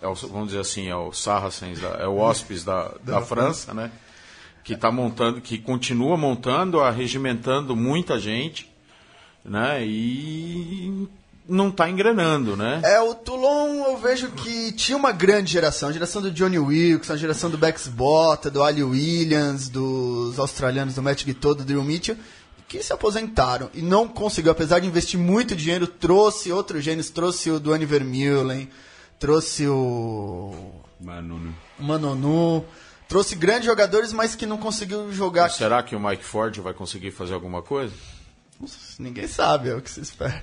é o vamos dizer assim é o Saracens é o Wasps da, da França né que está montando, que continua montando, arregimentando muita gente, né? E não está engrenando, né? É, o Toulon eu vejo que tinha uma grande geração, a geração do Johnny Wilkes, a geração do Bex Bota, do Ali Williams, dos australianos do Matt Guitot, do Drew Mitchell, que se aposentaram e não conseguiu, apesar de investir muito dinheiro, trouxe outros gênios, trouxe o Duane Vermeulen, trouxe o Mano, o Manonu, trouxe grandes jogadores, mas que não conseguiu jogar. Será que o Mike Ford vai conseguir fazer alguma coisa? Ninguém sabe, é o que se espera.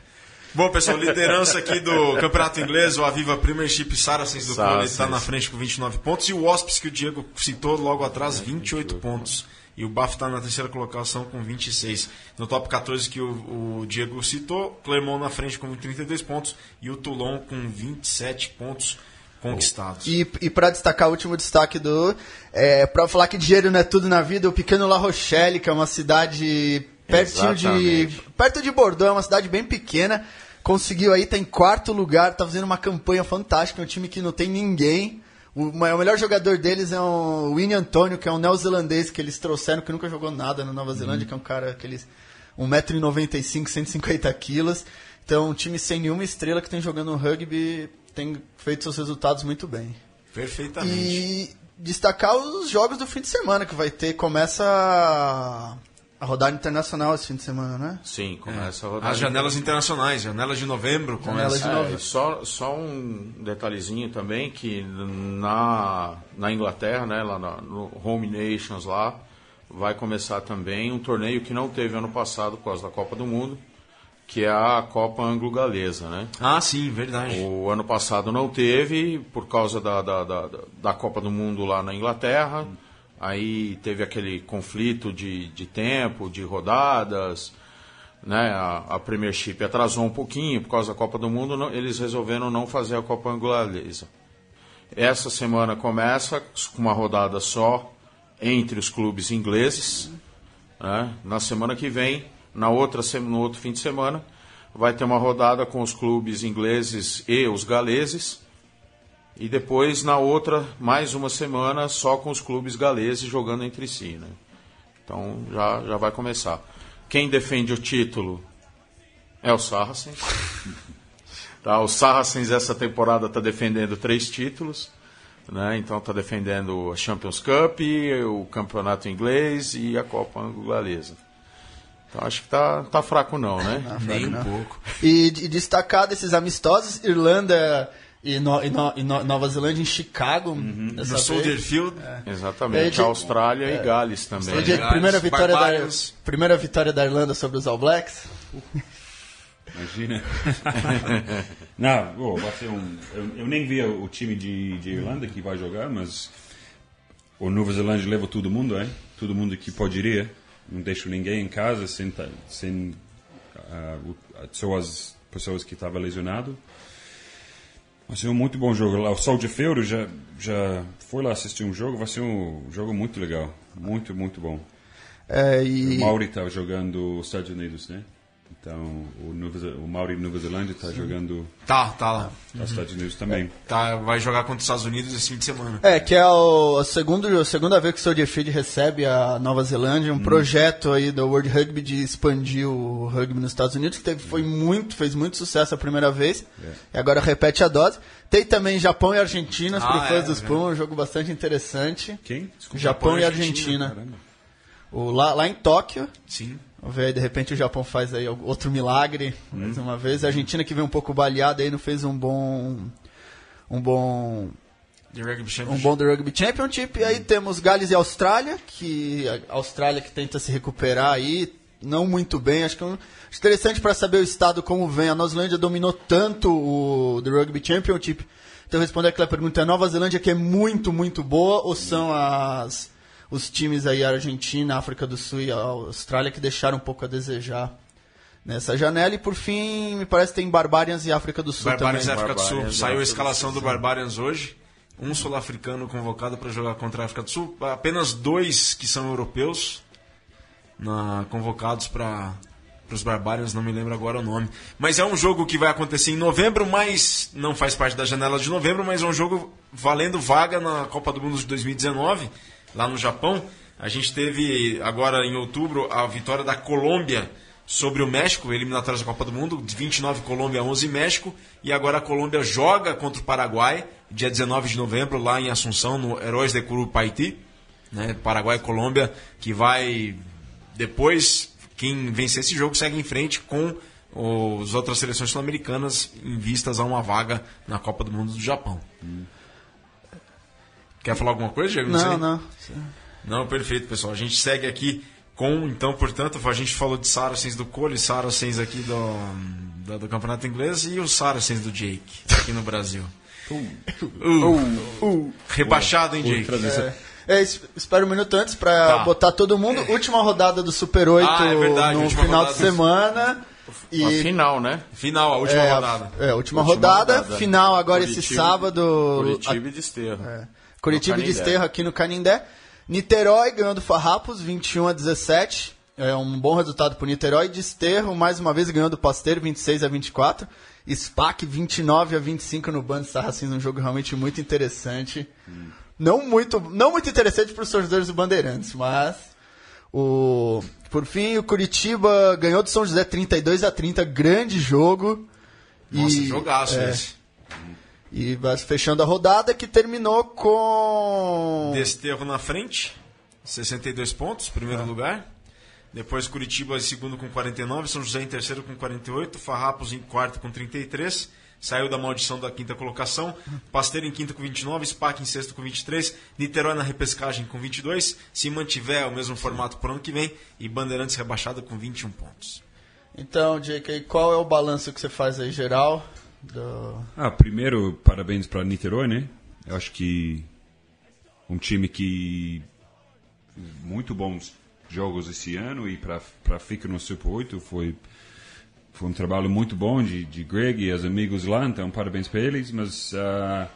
Bom, pessoal, liderança aqui do Campeonato Inglês, o Aviva Premiership Saracens do Saracens. está na frente com 29 pontos e o Wasps, que o Diego citou logo atrás, 28 pontos. E o Baf está na terceira colocação com 26. No top 14 que o, o Diego citou, Clermont na frente com 32 pontos e o Toulon com 27 pontos conquistados. E, e para destacar o último destaque do. É, para falar que dinheiro não é tudo na vida, o pequeno La Rochelle, que é uma cidade pertinho de. Perto de Bordeaux, é uma cidade bem pequena. Conseguiu aí, tá em quarto lugar, tá fazendo uma campanha fantástica, é um time que não tem ninguém. O, melhor jogador deles é o Winnie Antônio, que é um neozelandês que eles trouxeram, que nunca jogou nada na Nova Zelândia, que é um cara que eles. 1,95m, 150 quilos. Então, um time sem nenhuma estrela que tem jogando rugby tem feito seus resultados muito bem. Perfeitamente. E destacar os jogos do fim de semana que vai ter. Começa a, rodada internacional esse fim de semana, né? Sim, começa a rodar. As janelas internacionais, janelas de novembro, Janelas começa. de novembro. É, só, só um detalhezinho também, que na, na Inglaterra, né, lá na- no Home Nations lá, vai começar também um torneio que não teve ano passado por causa da Copa do Mundo, que é a Copa Anglo-Galesa, né? Ah, sim, verdade. O ano passado não teve, por causa da, da, da, da Copa do Mundo lá na Inglaterra. Aí teve aquele conflito de, de tempo, de rodadas. Né? A, a Premiership atrasou um pouquinho por causa da Copa do Mundo. não- eles resolveram não fazer a Copa Angolesa. Essa semana começa com uma rodada só entre os clubes ingleses. né? Na semana que vem, na outra, no outro fim de semana, vai ter uma rodada com os clubes ingleses e os galeses. E depois, na outra, mais uma semana só com os clubes galeses jogando entre si. Né? Então já, já vai começar. Quem defende o título é o Saracens. tá, o Saracens essa temporada está defendendo três títulos. Né? Então está defendendo a Champions Cup, o campeonato inglês e a Copa Anglo-Galesa. Então acho que tá, tá fraco não, né? Não, Nem fraco um não. pouco. E, e destacar desses amistosos, Irlanda e, No- e No- e No- Nova Zelândia em Chicago. dessa No vez. Soldier Field, Exatamente. É, A Austrália e Gales também. De- Gales, primeira, vitória da, primeira vitória da Irlanda sobre os All Blacks. Imagina. Não, oh, vai ser um, eu, eu nem vi o time de, de Irlanda que vai jogar, mas o Nova Zelândia leva todo mundo, hein? Todo mundo que pode ir. Não deixa ninguém em casa sem, sem o- só as pessoas que estavam lesionadas. Vai ser um muito bom jogo lá. O Soldier Field já, já foi lá assistir um jogo. Vai ser um jogo muito legal. Muito, muito bom. É, O e, Mauri está jogando os Estados Unidos, né? Então, o, Nova, o Mauri de Nova Zelândia está jogando tá, tá lá. os Estados Unidos também. Tá, vai jogar contra os Estados Unidos esse fim de semana. é, que é o, a, segundo, a segunda vez que o Soldier Field recebe a Nova Zelândia, um projeto aí do World Rugby de expandir o rugby nos Estados Unidos, que teve, foi muito, fez muito sucesso a primeira vez, e agora repete a dose. Tem também Japão e Argentina, Ah, para fãs é, dos é. Um jogo bastante interessante. Quem? Desculpa. Japão, Japão e Argentina. Caramba. O, lá, lá em Tóquio, Sim. Vamos ver aí, de repente o Japão faz aí outro milagre, mais uma vez. A Argentina que veio um pouco baleada aí não fez um bom um bom The Rugby um Championship. bom The Rugby Championship. E aí temos Gales e Austrália, que a Austrália que tenta se recuperar aí, não muito bem. Acho que é um, interessante para saber o estado como vem. A Nova Zelândia dominou tanto o The Rugby Championship. Então responder aquela pergunta, é a Nova Zelândia que é muito, muito boa ou são as os times aí a Argentina, África do Sul e a Austrália que deixaram um pouco a desejar nessa janela e por fim me parece que tem Barbarians e África do Sul Barbarians e também. África do Sul. Barbarians e Saiu a escalação do Barbarians hoje. Um sul-africano convocado para jogar contra a África do Sul. Apenas dois que são europeus na, convocados para os Barbarians, não me lembro agora o nome. Mas é um jogo que vai acontecer em novembro, mas não faz parte da janela de novembro, mas é um jogo valendo vaga na Copa do Mundo de 2019, lá no Japão. A gente teve agora em outubro a vitória da Colômbia sobre o México, eliminatórias da Copa do Mundo, de 29 Colômbia, 11 México, e agora a Colômbia joga contra o Paraguai, dia 19 de novembro, lá em Assunção, no Heróis de Curupaiti, né, Paraguai e Colômbia, que vai depois, quem vencer esse jogo segue em frente com as outras seleções sul-americanas em vistas a uma vaga na Copa do Mundo do Japão. Quer falar alguma coisa, Diego? Não, sei. não. Não, perfeito, pessoal. A gente segue aqui com, então, portanto, a gente falou de Saracens do Cole, Saracens aqui do, do, do Campeonato Inglês e os Saracens do Jake, aqui no Brasil. Uh. Rebaixado, hein, Jake? É, es- espera um minuto antes pra Tá. botar todo mundo. Última rodada do Super 8 Ah, é verdade, no final de do- semana. E A final, né? Final, a última é, rodada. É, última, Última rodada, rodada. Final agora esse Curitiba- sábado. Curitiba e Desterro. a- Curitiba de. Esterro aqui no Canindé. Niterói ganhou do Farrapos 21 a 17. É um bom resultado pro Niterói. Desterro, mais uma vez, ganhou do Pasteiro 26 a 24. SPAC 29 a 25 no Band Sarracens, um jogo realmente muito interessante. Não muito, não muito interessante para os torcedores do Bandeirantes, mas o por fim o Curitiba ganhou do São José 32 a 30, grande jogo. Nossa, E- jogaço é, esse. E vai fechando a rodada que terminou com Desterro na frente, 62 pontos, primeiro lugar. Depois Curitiba em segundo com 49, São José em terceiro com 48, Farrapos em quarto com 33, saiu da maldição da quinta colocação, Pasteiro em quinto com 29, SPAC em sexto com 23, Niterói na repescagem com 22, se mantiver o mesmo formato por ano que vem, e Bandeirantes rebaixado com 21 pontos. Então, Jake, qual é o balanço que você faz aí geral? Do... Ah, primeiro, parabéns para Niterói, né? Eu acho que um time que muito bons jogos esse ano e para ficar no Super 8 foi foi um trabalho muito bom de, de Greg e os amigos lá, então parabéns para eles, mas ah,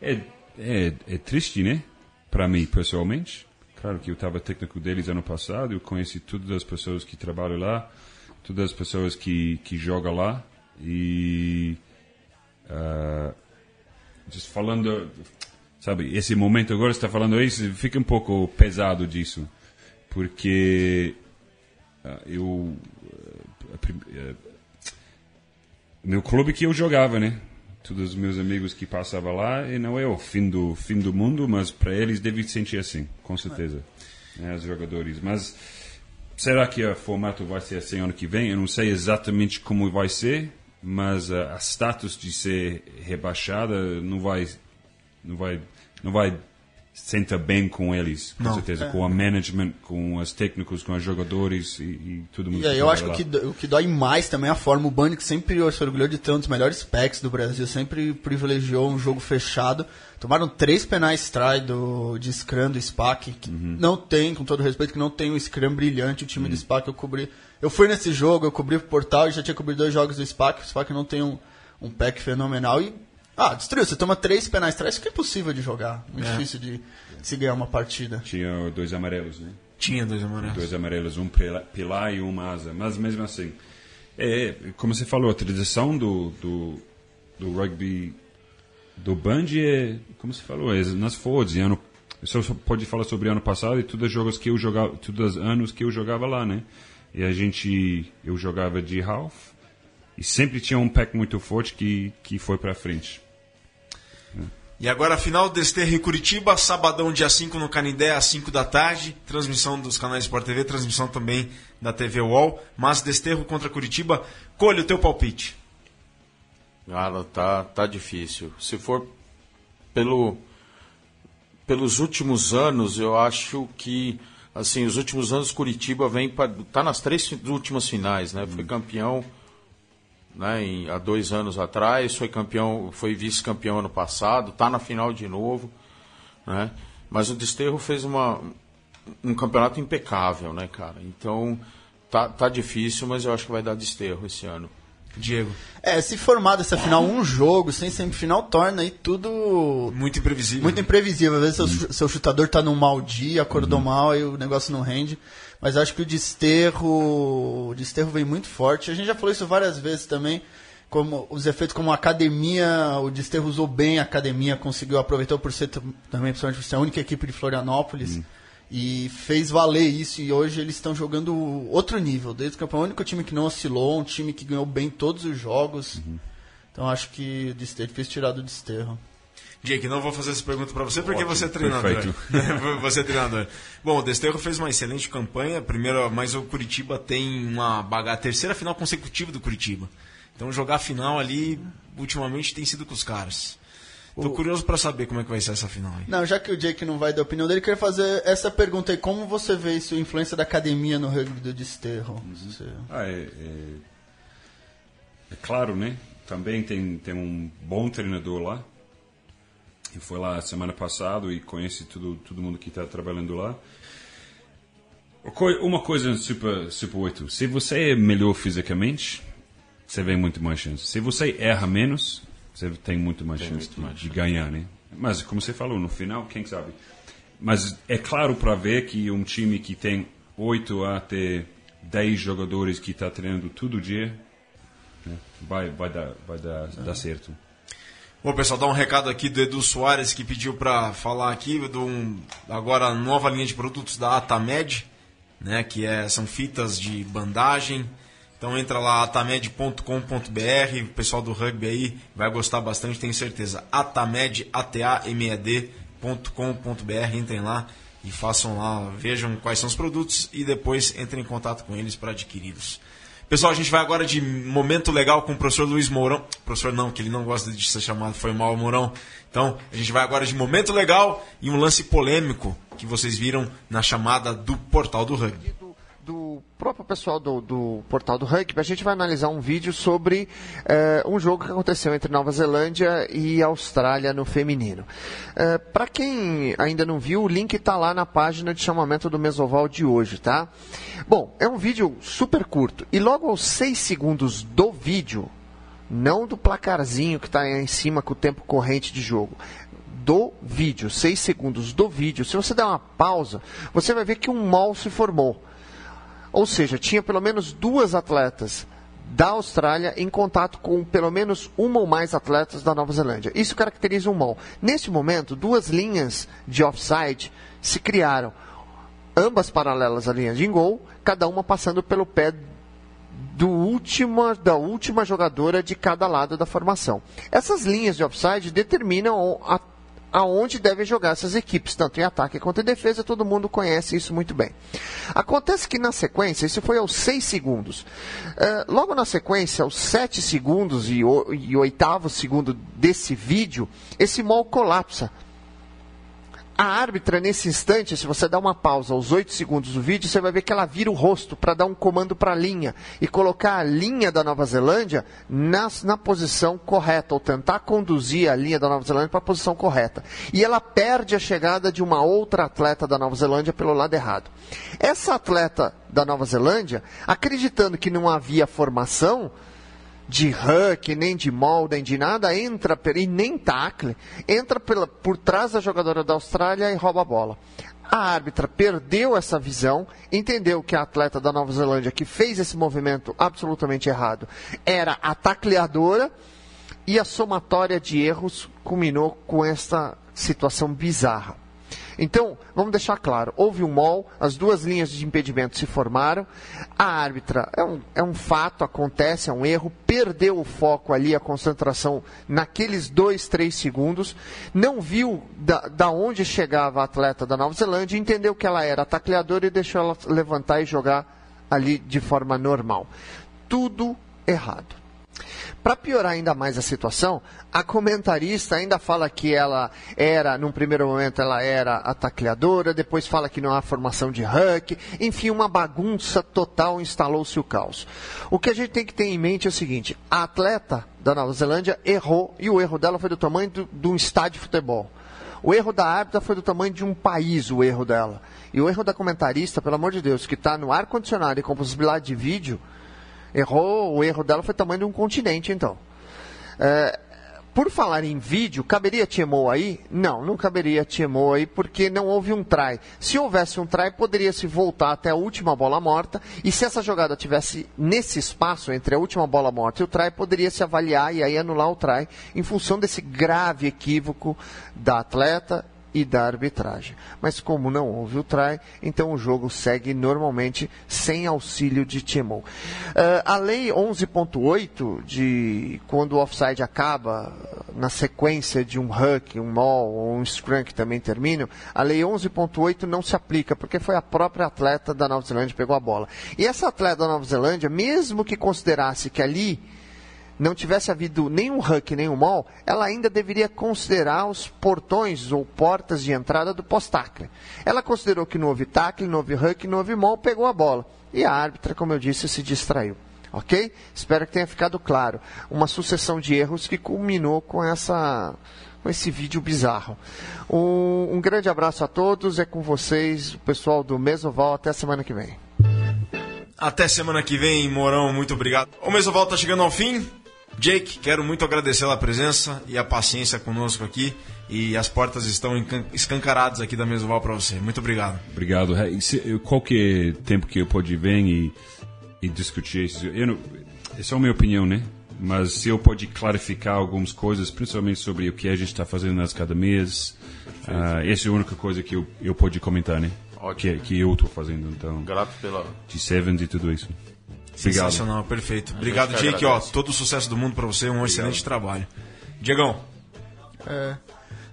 é, é, é triste, né? Para mim, pessoalmente. Claro que eu estava técnico deles ano passado, eu conheci todas as pessoas que trabalham lá, todas as pessoas que, que jogam lá, e ah, just falando, sabe, esse momento agora está falando isso, fica um pouco pesado disso, porque uh, eu uh, meu clube que eu jogava, né? Todos os meus amigos que passavam lá, e não é o fim do fim do mundo, mas para eles deve sentir assim, com certeza, né, os jogadores. Mas será que o formato vai ser assim ano que vem? Eu não sei exatamente como vai ser, mas a, status de ser rebaixada não vai não vai não vai senta bem com eles, com Não. certeza, com a management, com os técnicos, com os jogadores e, e tudo mundo. E aí eu acho lá. o que, o que dói mais também é a forma. O que sempre se orgulhou de ter um dos melhores packs do Brasil, sempre privilegiou um jogo fechado. Tomaram três penais try do, de Scrum do SPAC, que Uhum. não tem, com todo respeito, que não tem um Scrum brilhante, o time do SPAC eu cobri. Eu fui nesse jogo, eu cobri o portal e já tinha cobrido dois jogos do SPAC. O SPAC não tem um, um pack fenomenal e. Ah, destruiu. Você toma três penais isso que é impossível de jogar. Muito difícil de se ganhar uma partida. Tinha dois amarelos, né? Tinha dois amarelos. Dois amarelos, um pila- pilar e uma asa. Mas mesmo assim, é, como você falou, a tradição do, do, do rugby do Band é, como você falou, é nas Fords. Ano, você pode falar sobre ano passado e todos os jogos que eu jogava, todos os anos que eu jogava lá, né? E a gente, eu jogava de half e sempre tinha um pack muito forte que, que foi para frente. E agora a final Desterro e Curitiba, sabadão dia 5 no Canindé, às 5 da tarde. Transmissão dos canais Sport TV, transmissão também da TV UOL. Mas Desterro contra Curitiba, colhe o teu palpite. Cara, tá, tá difícil. Se for pelo, pelos últimos anos, eu acho que assim, os últimos anos Curitiba vem para tá nas três últimas finais, né? Foi campeão né, em- há dois anos atrás, foi campeão, foi vice-campeão ano passado, tá na final de novo, né? Mas o Desterro fez uma um campeonato impecável, né, cara? Então tá, tá difícil, mas eu acho que vai dar Desterro esse ano. Diego. É, se formar dessa final um jogo, sem semifinal, torna aí tudo Muito imprevisível. muito imprevisível. Às vezes seu, seu chutador tá num mau dia, acordou mal e o negócio não rende. Mas acho que o desterro, o desterro vem muito forte. A gente já falou isso várias vezes também. Como os efeitos como a academia, o Desterro usou bem a academia, conseguiu, aproveitou por ser tam- também, principalmente por ser a única equipe de Florianópolis. E fez valer isso, e hoje eles estão jogando outro nível. Desde que é o único time que não oscilou, um time que ganhou bem todos os jogos. Então acho que o Desterro fez tirar do Desterro. Jake, não vou fazer essa pergunta para você porque Ótimo, você é treinador. você é treinador. Bom, o Desterro fez uma excelente campanha, primeiro, mas o Curitiba tem uma baga... a terceira final consecutiva do Curitiba. Então jogar a final ali, ultimamente, tem sido com os caras. Tô curioso para saber como é que vai ser essa final aí. Não, já que o Jake não vai dar a opinião dele, eu queria fazer essa pergunta aí. Como você vê isso, a influência da academia no rugby do Desterro? Você- Ah, é, é, é claro, né? Também tem, tem um bom treinador lá. Eu fui lá semana passada e conheci todo, todo mundo que está trabalhando lá. Uma coi- Uma coisa Super, Super 8, se você é melhor fisicamente, você vem muito mais chance. Se você erra menos, você tem muito mais chance de, de ganhar, né? Mas, como você falou, no final, quem sabe? Mas é claro para ver que um time que tem 8 até 10 jogadores que está treinando todo dia, né, vai, vai, dar, vai dar, dar certo. Bom, pessoal, dá um recado aqui do Edu Soares que pediu para falar aqui de um, agora nova linha de produtos da Atamed, né, que é, são fitas de bandagem. Então entra lá atamed.com.br, o pessoal do rugby aí vai gostar bastante, tenho certeza. Atamed, A-T-A-M-E-D.com.br, entrem lá e façam lá, vejam quais são os produtos e depois entrem em contato com eles para adquiri-los. Pessoal, a gente vai agora de momento legal com o professor Luiz Mourão. Professor não, que ele não gosta de ser chamado, foi mal Mourão. Então, a gente vai agora de momento legal e um lance polêmico que vocês viram na chamada do Portal do Rugby. Do próprio pessoal do, do portal do rugby, a gente vai analisar um vídeo sobre eh, um jogo que aconteceu entre Nova Zelândia e Austrália no feminino. Para quem ainda não viu, o link está lá na página de chamamento do Mesoval de hoje, tá? Bom, é um vídeo super curto e logo aos 6 segundos do vídeo, não do placarzinho que está em cima com o tempo corrente de jogo, do vídeo, 6 segundos do vídeo, se você der uma pausa, você vai ver que um mall se formou. Ou seja, tinha pelo menos duas atletas da Austrália em contato com pelo menos uma ou mais atletas da Nova Zelândia. Isso caracteriza um mall. Neste momento, duas linhas de offside se criaram, ambas paralelas à linha de gol, cada uma passando pelo pé do última, da última jogadora de cada lado da formação. Essas linhas de offside determinam a aonde devem jogar essas equipes, tanto em ataque quanto em defesa, todo mundo conhece isso muito bem. Acontece que na sequência, isso foi aos 6 segundos. Uh, logo na sequência, aos 7 segundos e, o, e oitavo segundo desse vídeo, esse mol colapsa a árbitra, nesse instante, se você dá uma pausa aos 8 segundos do vídeo, você vai ver que ela vira o rosto para dar um comando para a linha e colocar a linha da Nova Zelândia na, na posição correta, ou tentar conduzir a linha da Nova Zelândia para a posição correta. E ela perde a chegada de uma outra atleta da Nova Zelândia pelo lado errado. Essa atleta da Nova Zelândia, acreditando que não havia formação, de huck, nem de nem de nada, entra, e nem tackle, entra pela, por trás da jogadora da Austrália e rouba a bola. A árbitra perdeu essa visão, entendeu que a atleta da Nova Zelândia que fez esse movimento absolutamente errado era a tacleadora e a somatória de erros culminou com esta situação bizarra. Então, vamos deixar claro: houve um mol, as duas linhas de impedimento se formaram, a árbitra, é um, é um fato, acontece, é um erro, perdeu o foco ali, a concentração naqueles dois, três segundos, não viu da, da onde chegava a atleta da Nova Zelândia, entendeu que ela era tacleadora e deixou ela levantar e jogar ali de forma normal. Tudo errado. Para piorar ainda mais a situação, a comentarista ainda fala que ela era, num primeiro momento, ela era a tacleadora, depois fala que não há formação de hack, enfim, uma bagunça total, instalou-se o caos. O que a gente tem que ter em mente é o seguinte: a atleta da Nova Zelândia errou, e o erro dela foi do tamanho de um estádio de futebol. O erro da árbitra foi do tamanho de um país, o erro dela. E o erro da comentarista, pelo amor de Deus, que está no ar-condicionado e com possibilidade de vídeo, Errou, o erro dela foi tamanho de um continente, então. É, por falar em vídeo, caberia TMO aí? Não, não caberia TMO aí porque não houve um try. Se houvesse um try, poderia se voltar até a última bola morta e se essa jogada tivesse nesse espaço entre a última bola morta e o try, poderia se avaliar e aí anular o try em função desse grave equívoco da atleta e da arbitragem. Mas como não houve o try, então o jogo segue normalmente sem auxílio de TMO. Uh, a lei 11.8, de quando o offside acaba na sequência de um huck, um maul ou um scrum que também terminam, a lei 11.8 não se aplica, porque foi a própria atleta da Nova Zelândia que pegou a bola. E essa atleta da Nova Zelândia, mesmo que considerasse que ali não tivesse havido nenhum huck, nenhum mall, ela ainda deveria considerar os portões ou portas de entrada do post-tackle. Ela considerou que não houve tackle, não houve huck, não houve mall, pegou a bola. E a árbitra, como eu disse, se distraiu. Ok? Espero que tenha ficado claro. Uma sucessão de erros que culminou com essa com esse vídeo bizarro. Um, um grande abraço a todos, é com vocês, o pessoal do Mesoval, até semana que vem. Até semana que vem, Morão, muito obrigado. O Mesoval está chegando ao fim. Jake, quero muito agradecer a presença e a paciência conosco aqui. E as portas estão escancaradas aqui da Mesoval para você. Muito obrigado. Obrigado. Qualquer tempo que eu pode vir e, e discutir isso, eu não, essa é a minha opinião, né? Mas se eu pode clarificar algumas coisas, principalmente sobre o que a gente está fazendo nas academias, uh, essa é a única coisa que eu, eu pode comentar, né? Que, que eu estou fazendo, então. Grato pela. De Sevens e tudo isso. Obrigado. Sensacional, perfeito. Obrigado, Jake. Ó, todo o sucesso do mundo para você, um Obrigado. excelente trabalho. Diegão. É,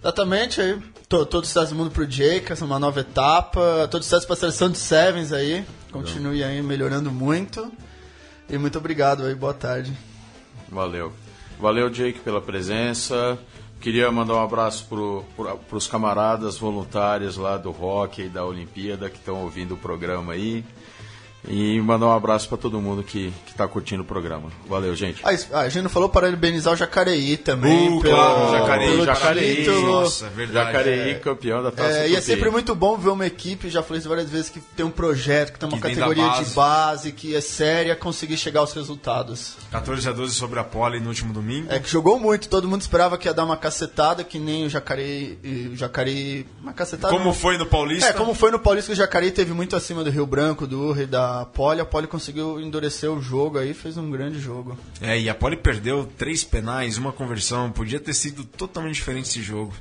exatamente aí. Todo, todo o sucesso do mundo pro Jake, essa é uma nova etapa. Todo o sucesso pra seleção de Sevens aí. Continue aí melhorando muito. E muito obrigado aí, boa tarde. Valeu. Valeu, Jake, pela presença. Queria mandar um abraço para os camaradas voluntários lá do Rock e da Olimpíada que estão ouvindo o programa aí. E mandar um abraço para todo mundo que, que tá curtindo o programa. Valeu, gente. Ah, a gente não falou para ele benizar o Jacareí também. Uh, pelo, claro, Jacareí, pelo Jacareí. Título. Nossa, verdade. Jacareí, é. campeão da Taça é, E é sempre muito bom ver uma equipe, já falei isso várias vezes, que tem um projeto, que tem uma que categoria base. de base, que é séria, conseguir chegar aos resultados. 14 a 12 sobre a Poli no último domingo. É, que jogou muito, todo mundo esperava que ia dar uma cacetada, que nem o Jacareí... O Jacareí uma cacetada... Como foi no Paulista? É, como foi no Paulista, que o Jacareí teve muito acima do Rio Branco, do Urri, da a Poli, a Poli conseguiu endurecer o jogo aí, fez um grande jogo. É, e a Poli perdeu três penais, uma conversão, podia ter sido totalmente diferente esse jogo.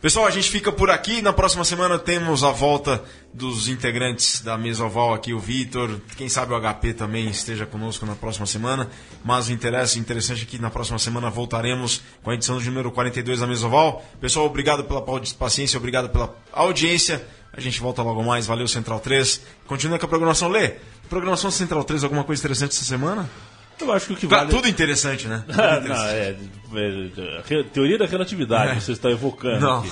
Pessoal, a gente fica por aqui. Na próxima semana temos a volta dos integrantes da mesa oval aqui, o Vitor. Quem sabe o HP também esteja conosco na próxima semana. Mas o interesse interessante é que na próxima semana voltaremos com a edição número 42 da mesa oval. Pessoal, obrigado pela paciência, obrigado pela audiência. A gente volta logo mais. Valeu, Central 3. Continua com a programação. Lê, programação Central 3, alguma coisa interessante essa semana? Eu acho que o que vale... tudo interessante, né? Tudo Ah, interessante. não, é, é, teoria da relatividade, você está evocando Não. aqui.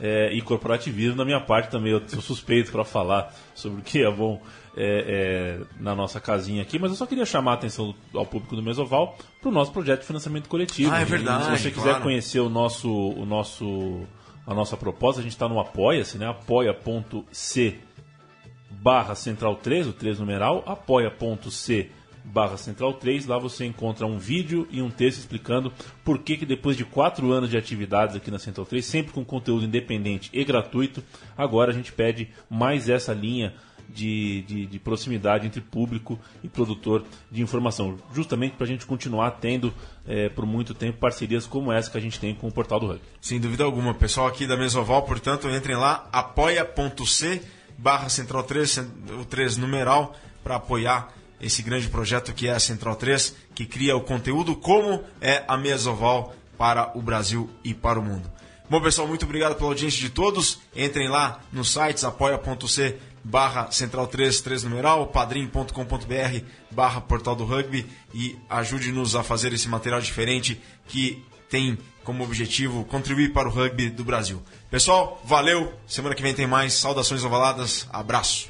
É, e corporativismo, da minha parte também, eu sou suspeito para falar sobre o que é bom é, é, na nossa casinha aqui, mas eu só queria chamar a atenção do- ao público do Mesoval para o nosso projeto de financiamento coletivo. Ah, é verdade, Se você quiser claro. conhecer o nosso, o nosso, a nossa proposta, a gente está no Apoia-se, né? apoia.c barra central 3, o 3 numeral, apoia.c barra central 3, lá você encontra um vídeo e um texto explicando por que, que depois de quatro anos de atividades aqui na Central 3, sempre com conteúdo independente e gratuito, agora a gente pede mais essa linha de, de, de proximidade entre público e produtor de informação, justamente para a gente continuar tendo eh, por muito tempo parcerias como essa que a gente tem com o Portal do Rugby. Sem dúvida alguma. Pessoal aqui da Mesoval, portanto, entrem lá, apoia.c barra Central 3, o 3 numeral, para apoiar esse grande projeto que é a Central 3, que cria o conteúdo como é a Mesoval para o Brasil e para o mundo. Bom, pessoal, muito obrigado pela audiência de todos. Entrem lá nos sites apoia.c barra Central 3, 3 numeral, padrim.com.br barra Portal do Rugby e ajude-nos a fazer esse material diferente que tem como objetivo contribuir para o rugby do Brasil. Pessoal, valeu. Semana que vem tem mais. Saudações ovaladas. Abraço.